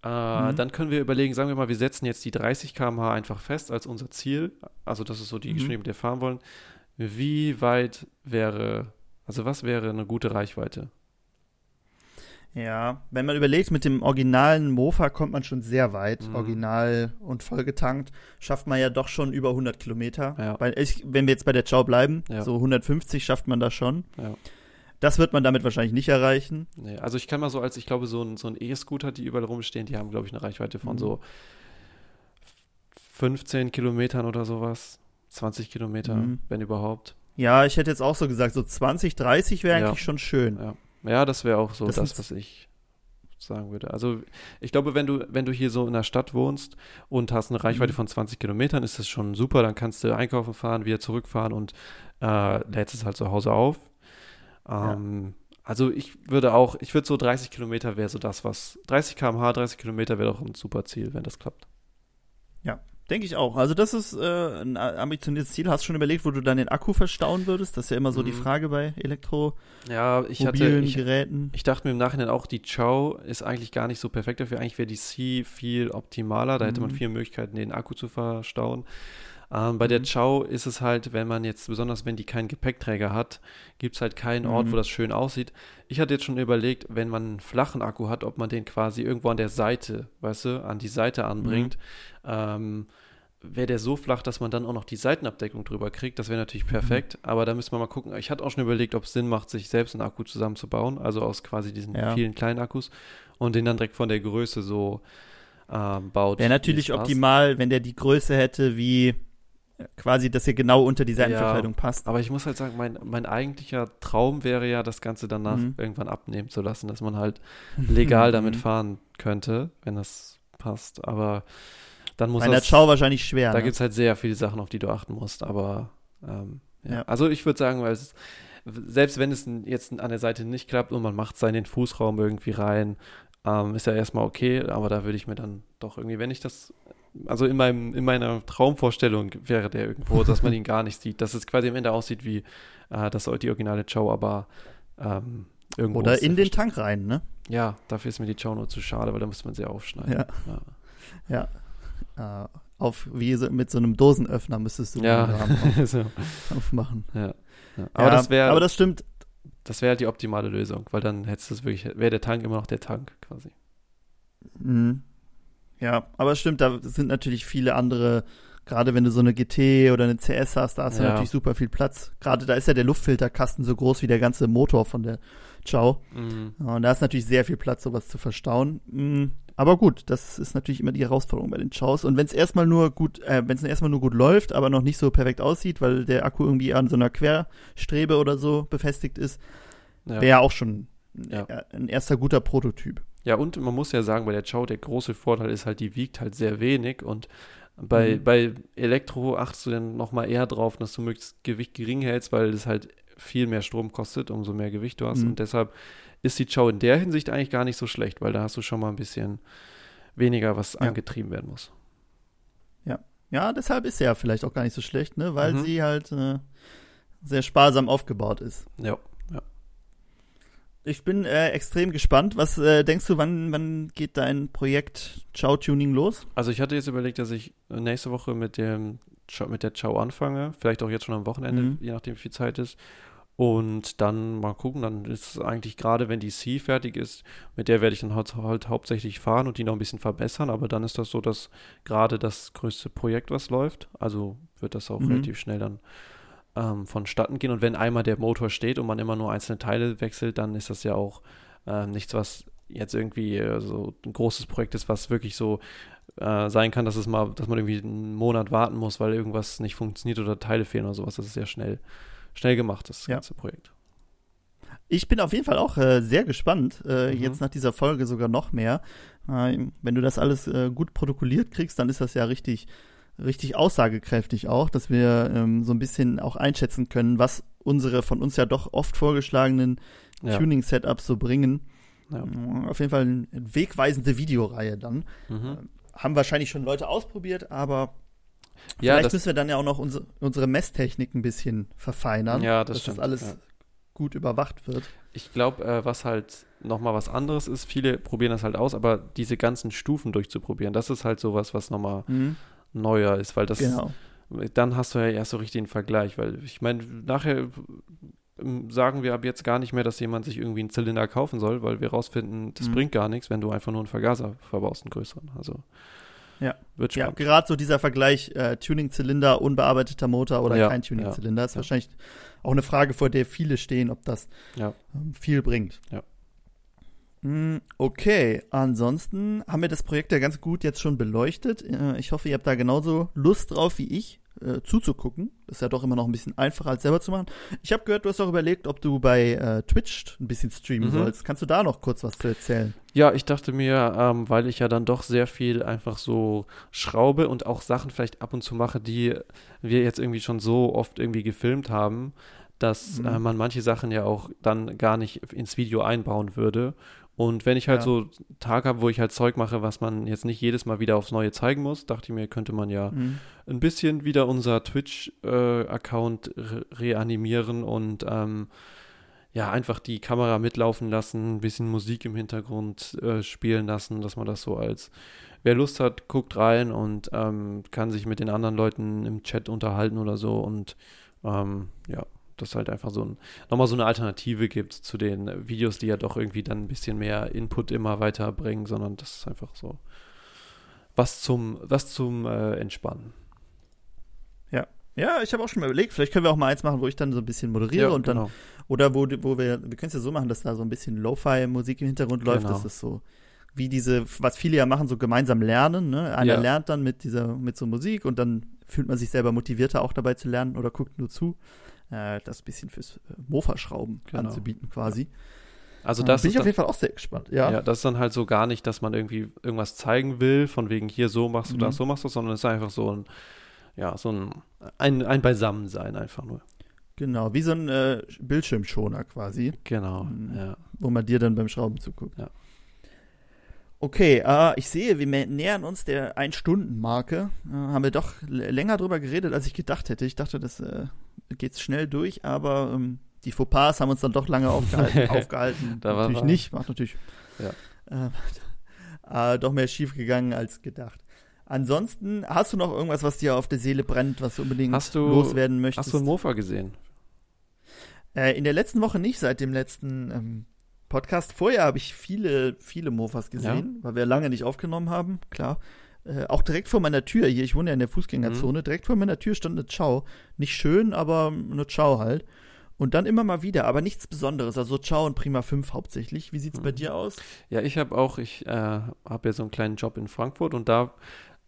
Speaker 2: Äh, mhm. Dann können wir überlegen, sagen wir mal, wir setzen jetzt die 30 km/h einfach fest als unser Ziel. Also das ist so die mhm. Geschwindigkeit, mit der wir fahren wollen. Wie weit wäre, also was wäre eine gute Reichweite?
Speaker 1: Ja, wenn man überlegt, mit dem originalen Mofa kommt man schon sehr weit. Mhm. Original und vollgetankt schafft man ja doch schon über 100 Kilometer. Ja. Ich, wenn wir jetzt bei der Chow bleiben, ja. so 150 schafft man da schon. Ja. Das wird man damit wahrscheinlich nicht erreichen.
Speaker 2: Nee, also ich kann mal so als, ich glaube, so ein, so ein E-Scooter, die überall rumstehen, die haben, glaube ich, eine Reichweite von mhm. so 15 Kilometern oder sowas. 20 Kilometer, mhm. wenn überhaupt.
Speaker 1: Ja, ich hätte jetzt auch so gesagt, so 20, 30 wäre eigentlich schon schön.
Speaker 2: Ja. Ja, das wäre auch so das, das was ich sagen würde. Also ich glaube, wenn du, wenn du hier so in der Stadt wohnst und hast eine Reichweite mhm. von 20 Kilometern, ist das schon super. Dann kannst du einkaufen fahren, wieder zurückfahren und äh, lädst es halt zu Hause auf. Ähm, ja. Also ich würde auch, ich würde so 30 Kilometer wäre so das, was 30 km/h, 30 Kilometer wäre doch ein super Ziel, wenn das klappt.
Speaker 1: Ja, Denke ich auch. Also das ist äh, ein ambitioniertes Ziel. Hast du schon überlegt, wo du dann den Akku verstauen würdest? Das ist ja immer so mhm. die Frage bei Elektro
Speaker 2: ja, ich hatte, ich,
Speaker 1: Geräten.
Speaker 2: Ich dachte mir im Nachhinein auch, die Chow ist eigentlich gar nicht so perfekt dafür. Eigentlich wäre die C viel optimaler. Da mhm. hätte man mhm. viele Möglichkeiten, den Akku zu verstauen. Ähm, bei mhm. der Chow ist es halt, wenn man jetzt, besonders wenn die keinen Gepäckträger hat, gibt es halt keinen Ort, wo mhm. das schön aussieht. Ich hatte jetzt schon überlegt, wenn man einen flachen Akku hat, ob man den quasi irgendwo an der Seite, weißt du, an die Seite anbringt. Mhm. Ähm, wäre der so flach, dass man dann auch noch die Seitenabdeckung drüber kriegt, das wäre natürlich perfekt. Mhm. Aber da müssen wir mal gucken. Ich hatte auch schon überlegt, ob es Sinn macht, sich selbst einen Akku zusammenzubauen, also aus quasi diesen ja. vielen kleinen Akkus und den dann direkt von der Größe so ähm, baut.
Speaker 1: Wäre natürlich optimal, wenn der die Größe hätte wie quasi, dass er genau unter die Seitenverkleidung ja, passt.
Speaker 2: Aber ich muss halt sagen, mein, mein eigentlicher Traum wäre ja, das Ganze danach mhm. irgendwann abnehmen zu lassen, dass man halt legal damit mhm. fahren könnte, wenn das passt. Aber dann muss
Speaker 1: Bei der Chow wahrscheinlich schwer.
Speaker 2: Da ne? gibt es halt sehr viele Sachen, auf die du achten musst. Aber ähm, ja. ja. Also ich würde sagen, weil es, selbst wenn es jetzt an der Seite nicht klappt und man macht es in den Fußraum irgendwie rein, ähm, ist ja erstmal okay, aber da würde ich mir dann doch irgendwie, wenn ich das also in, meinem, in meiner Traumvorstellung wäre der irgendwo, dass man ihn gar nicht sieht, dass es quasi am Ende aussieht wie äh, das die originale Chow, aber ähm, irgendwo.
Speaker 1: Oder in den Tank rein, ne?
Speaker 2: Ja, dafür ist mir die Chow nur zu schade, weil da müsste man sie aufschneiden.
Speaker 1: Ja. ja. ja. äh, auf, wie so, mit so einem Dosenöffner müsstest du
Speaker 2: Ja.
Speaker 1: den Rahmen auf,
Speaker 2: so.
Speaker 1: aufmachen.
Speaker 2: ja. ja. Aber das wäre
Speaker 1: aber das stimmt.
Speaker 2: das wäre halt die optimale Lösung, weil dann hättest du es wirklich, wäre der Tank immer noch der Tank quasi.
Speaker 1: Mhm. Ja, aber es stimmt, da sind natürlich viele andere, gerade wenn du so eine GT oder eine CS hast, da hast du
Speaker 2: Ja.
Speaker 1: natürlich super viel Platz. Gerade da ist ja der Luftfilterkasten so groß wie der ganze Motor von der Ciao.
Speaker 2: Mhm.
Speaker 1: Ja, Und da ist natürlich sehr viel Platz, sowas zu verstauen. Mm, Aber gut, das ist natürlich immer die Herausforderung bei den Chows. Und wenn es erstmal nur gut, äh, wenn es erstmal nur gut läuft, aber noch nicht so perfekt aussieht, weil der Akku irgendwie an so einer Querstrebe oder so befestigt ist,
Speaker 2: Ja.
Speaker 1: wäre auch schon
Speaker 2: Ja.
Speaker 1: äh, ein erster guter Prototyp.
Speaker 2: Ja, und man muss ja sagen, bei der Chow, der große Vorteil ist halt, die wiegt halt sehr wenig und bei,
Speaker 1: Mhm.
Speaker 2: bei Elektro achtest du dann nochmal eher drauf, dass du möglichst Gewicht gering hältst, weil es halt viel mehr Strom kostet, umso mehr Gewicht du hast.
Speaker 1: Mhm.
Speaker 2: Und deshalb ist die Chow in der Hinsicht eigentlich gar nicht so schlecht, weil da hast du schon mal ein bisschen weniger, was
Speaker 1: Ja.
Speaker 2: angetrieben werden muss.
Speaker 1: Ja, deshalb ist sie ja vielleicht auch gar nicht so schlecht, ne? Weil
Speaker 2: Mhm.
Speaker 1: sie halt äh, sehr sparsam aufgebaut ist.
Speaker 2: Ja.
Speaker 1: Ich bin äh, extrem gespannt. Was äh, denkst du, wann, wann geht dein Projekt Chow Tuning los?
Speaker 2: Also ich hatte jetzt überlegt, dass ich nächste Woche mit dem mit der Chow anfange, vielleicht auch jetzt schon am Wochenende,
Speaker 1: Mhm.
Speaker 2: je nachdem wie viel Zeit ist. Und dann mal gucken, dann ist es eigentlich gerade, wenn die C fertig ist, mit der werde ich dann halt, halt hauptsächlich fahren und die noch ein bisschen verbessern, aber dann ist das so, dass gerade das größte Projekt, was läuft, also wird das auch
Speaker 1: Mhm.
Speaker 2: relativ schnell dann ähm, vonstatten gehen. Und wenn einmal der Motor steht und man immer nur einzelne Teile wechselt, dann ist das ja auch ähm, nichts, was jetzt irgendwie äh, so ein großes Projekt ist, was wirklich so äh, sein kann, dass es mal, dass man irgendwie einen Monat warten muss, weil irgendwas nicht funktioniert oder Teile fehlen oder sowas. Das ist ja schnell, schnell gemacht, das
Speaker 1: Ja.
Speaker 2: ganze Projekt.
Speaker 1: Ich bin auf jeden Fall auch äh, sehr gespannt. Äh,
Speaker 2: Mhm.
Speaker 1: Jetzt nach dieser Folge sogar noch mehr. Äh, wenn du das alles äh, gut protokolliert kriegst, dann ist das ja richtig, richtig aussagekräftig auch, dass wir ähm, so ein bisschen auch einschätzen können, was unsere von uns ja doch oft vorgeschlagenen
Speaker 2: Ja.
Speaker 1: Tuning-Setups so bringen.
Speaker 2: Ja.
Speaker 1: Äh, Auf jeden Fall eine wegweisende Videoreihe dann.
Speaker 2: Mhm.
Speaker 1: Haben wahrscheinlich schon Leute ausprobiert, aber
Speaker 2: Ja,
Speaker 1: vielleicht müssen wir dann ja auch noch unsere, unsere Messtechnik ein bisschen verfeinern,
Speaker 2: ja, das
Speaker 1: dass
Speaker 2: stimmt.
Speaker 1: das alles gut überwacht wird.
Speaker 2: Ich glaube, äh, was halt nochmal was anderes ist, viele probieren das halt aus, aber diese ganzen Stufen durchzuprobieren, das ist halt sowas, was nochmal neuer ist, weil das
Speaker 1: Genau.
Speaker 2: dann hast du ja erst so richtig den Vergleich, weil ich meine, nachher ähm, sagen wir ab jetzt gar nicht mehr, dass jemand sich irgendwie einen Zylinder kaufen soll, weil wir rausfinden, das
Speaker 1: Mhm.
Speaker 2: bringt gar nichts, wenn du einfach nur einen Vergaser verbaust, einen größeren. Also
Speaker 1: Ja.
Speaker 2: wird
Speaker 1: Ja,
Speaker 2: spannend.
Speaker 1: gerade so dieser Vergleich äh, Tuning-Zylinder, unbearbeiteter Motor oder
Speaker 2: Ja,
Speaker 1: kein Tuning-Zylinder ist
Speaker 2: ja.
Speaker 1: wahrscheinlich auch eine Frage, vor der viele stehen, ob das
Speaker 2: Ja.
Speaker 1: ähm, viel bringt.
Speaker 2: Ja.
Speaker 1: Mm, Okay, ansonsten haben wir das Projekt ja ganz gut jetzt schon beleuchtet. Äh, Ich hoffe, ihr habt da genauso Lust drauf wie ich, äh, zuzugucken. Das ist ja doch immer noch ein bisschen einfacher als selber zu machen. Ich habe gehört, du hast auch überlegt, ob du bei äh, Twitch ein bisschen streamen
Speaker 2: Mhm.
Speaker 1: sollst. Kannst du da noch kurz was zu erzählen?
Speaker 2: Ja, ich dachte mir, ähm, weil ich ja dann doch sehr viel einfach so schraube und auch Sachen vielleicht ab und zu mache, die wir jetzt irgendwie schon so oft irgendwie gefilmt haben, dass
Speaker 1: Mhm.
Speaker 2: äh, man manche Sachen ja auch dann gar nicht ins Video einbauen würde. Und wenn ich halt
Speaker 1: Ja.
Speaker 2: so Tag habe, wo ich halt Zeug mache, was man jetzt nicht jedes Mal wieder aufs Neue zeigen muss, dachte ich mir, könnte man ja
Speaker 1: Mhm.
Speaker 2: ein bisschen wieder unser Twitch-Account re reanimieren und ähm, ja, einfach die Kamera mitlaufen lassen, ein bisschen Musik im Hintergrund äh, spielen lassen, dass man das so als, wer Lust hat, guckt rein und ähm, kann sich mit den anderen Leuten im Chat unterhalten oder so und ähm, ja, das halt einfach so ein, nochmal so eine Alternative gibt zu den Videos, die ja doch irgendwie dann ein bisschen mehr Input immer weiterbringen, sondern das ist einfach so was zum, was zum äh, Entspannen.
Speaker 1: Ja, ich habe auch schon mal überlegt, vielleicht können wir auch mal eins machen, wo ich dann so ein bisschen moderiere und dann
Speaker 2: genau.
Speaker 1: Oder wo, wo wir, wir können es ja so machen, dass da so ein bisschen Lo-Fi-Musik im Hintergrund läuft.
Speaker 2: Genau.
Speaker 1: Das ist so, wie diese, was viele ja machen, so gemeinsam lernen. Ne? Einer
Speaker 2: Ja.
Speaker 1: lernt dann mit dieser, mit so Musik und dann fühlt man sich selber motivierter auch dabei zu lernen oder guckt nur zu. Äh, das ein bisschen fürs äh, Mofa-Schrauben
Speaker 2: Genau.
Speaker 1: anzubieten quasi.
Speaker 2: Also
Speaker 1: Äh,
Speaker 2: das
Speaker 1: bin
Speaker 2: ist
Speaker 1: ich auf
Speaker 2: dann,
Speaker 1: jeden Fall auch sehr gespannt. Ja.
Speaker 2: ja, das ist dann halt so gar nicht, dass man irgendwie irgendwas zeigen will, von wegen hier so machst du
Speaker 1: Mhm.
Speaker 2: das, so machst du das, sondern es ist einfach so ein, ja, so ein, ein, ein Beisammensein einfach nur.
Speaker 1: Genau, wie so ein äh, Bildschirmschoner quasi,
Speaker 2: Genau,
Speaker 1: Mhm.
Speaker 2: ja.
Speaker 1: wo man dir dann beim Schrauben zuguckt.
Speaker 2: Ja.
Speaker 1: Okay, äh, ich sehe, wir nähern uns der Ein-Stunden-Marke. Äh, haben wir doch länger drüber geredet, als ich gedacht hätte. Ich dachte, das geht schnell durch, aber ähm, die Fauxpas haben uns dann doch lange aufgehalten. aufgehalten.
Speaker 2: Da war
Speaker 1: natürlich
Speaker 2: was.
Speaker 1: nicht, macht natürlich
Speaker 2: Ja.
Speaker 1: äh, äh, doch mehr schief gegangen als gedacht. Ansonsten, hast du noch irgendwas, was dir auf der Seele brennt, was du unbedingt
Speaker 2: Hast du-
Speaker 1: loswerden möchtest?
Speaker 2: Hast du Mofa gesehen?
Speaker 1: Äh, in der letzten Woche nicht, seit dem letzten ähm, Podcast. Vorher habe ich viele, viele Mofas gesehen, weil wir lange nicht aufgenommen haben, klar. Äh, auch direkt vor meiner Tür hier, ich wohne ja in der Fußgängerzone, direkt vor meiner Tür stand eine Ciao. Nicht schön, aber eine Ciao halt. Und dann immer mal wieder, aber nichts Besonderes. Also Ciao und Prima 5 hauptsächlich. Wie sieht's bei dir aus?
Speaker 2: Ja, ich habe auch, ich äh, habe ja so einen kleinen Job in Frankfurt und da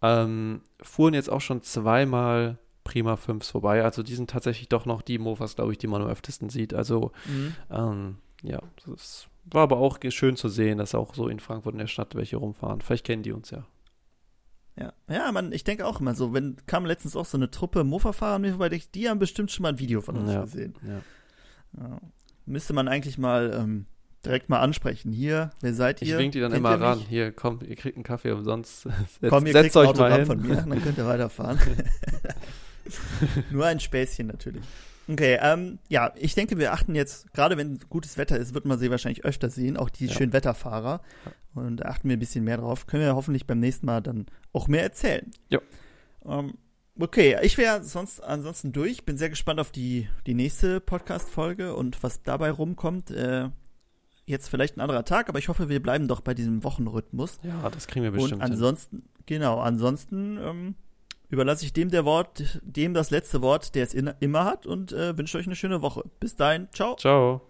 Speaker 2: ähm, fuhren jetzt auch schon zweimal Prima 5s vorbei. Also die sind tatsächlich doch noch die Mofas, glaube ich, die man am öftesten sieht. Also ähm, ja, das war aber auch schön zu sehen, dass auch so in Frankfurt in der Stadt welche rumfahren. Vielleicht kennen die uns ja.
Speaker 1: Ja, ja, man, ich denke auch immer so, wenn kam letztens auch so eine Truppe Mofa-Fahrer an mir vorbei, die- haben bestimmt schon mal ein Video von uns
Speaker 2: Ja.
Speaker 1: gesehen.
Speaker 2: ja.
Speaker 1: Ja. Müsste man eigentlich mal ähm, direkt mal ansprechen. Hier, wer seid
Speaker 2: Ich
Speaker 1: ihr?
Speaker 2: wink die dann
Speaker 1: Kennt
Speaker 2: immer
Speaker 1: mich?
Speaker 2: ran. Hier, komm, ihr kriegt einen Kaffee umsonst. Setz,
Speaker 1: Komm, ihr
Speaker 2: setzt
Speaker 1: kriegt ein
Speaker 2: euch mal
Speaker 1: Autogramm
Speaker 2: hin.
Speaker 1: von mir, dann könnt ihr weiterfahren. Nur ein Späßchen natürlich. Okay, ähm, ja, ich denke, wir achten jetzt, gerade wenn gutes Wetter ist, wird man sie wahrscheinlich öfter sehen, auch die
Speaker 2: Ja.
Speaker 1: Schönwetterfahrer. Und da achten wir ein bisschen mehr drauf. Können wir hoffentlich beim nächsten Mal dann auch mehr erzählen.
Speaker 2: Ja.
Speaker 1: Ähm, okay, ich wäre sonst ansonsten durch. Bin sehr gespannt auf die, die nächste Podcast-Folge und was dabei rumkommt. Äh, jetzt vielleicht ein anderer Tag, aber ich hoffe, wir bleiben doch bei diesem Wochenrhythmus.
Speaker 2: Ja, das kriegen wir bestimmt
Speaker 1: Und
Speaker 2: hin.
Speaker 1: ansonsten, genau, ansonsten ähm, überlasse ich dem der Wort, dem das letzte Wort, der es in, immer hat und äh, wünsche euch eine schöne Woche. Bis dahin, ciao.
Speaker 2: Ciao.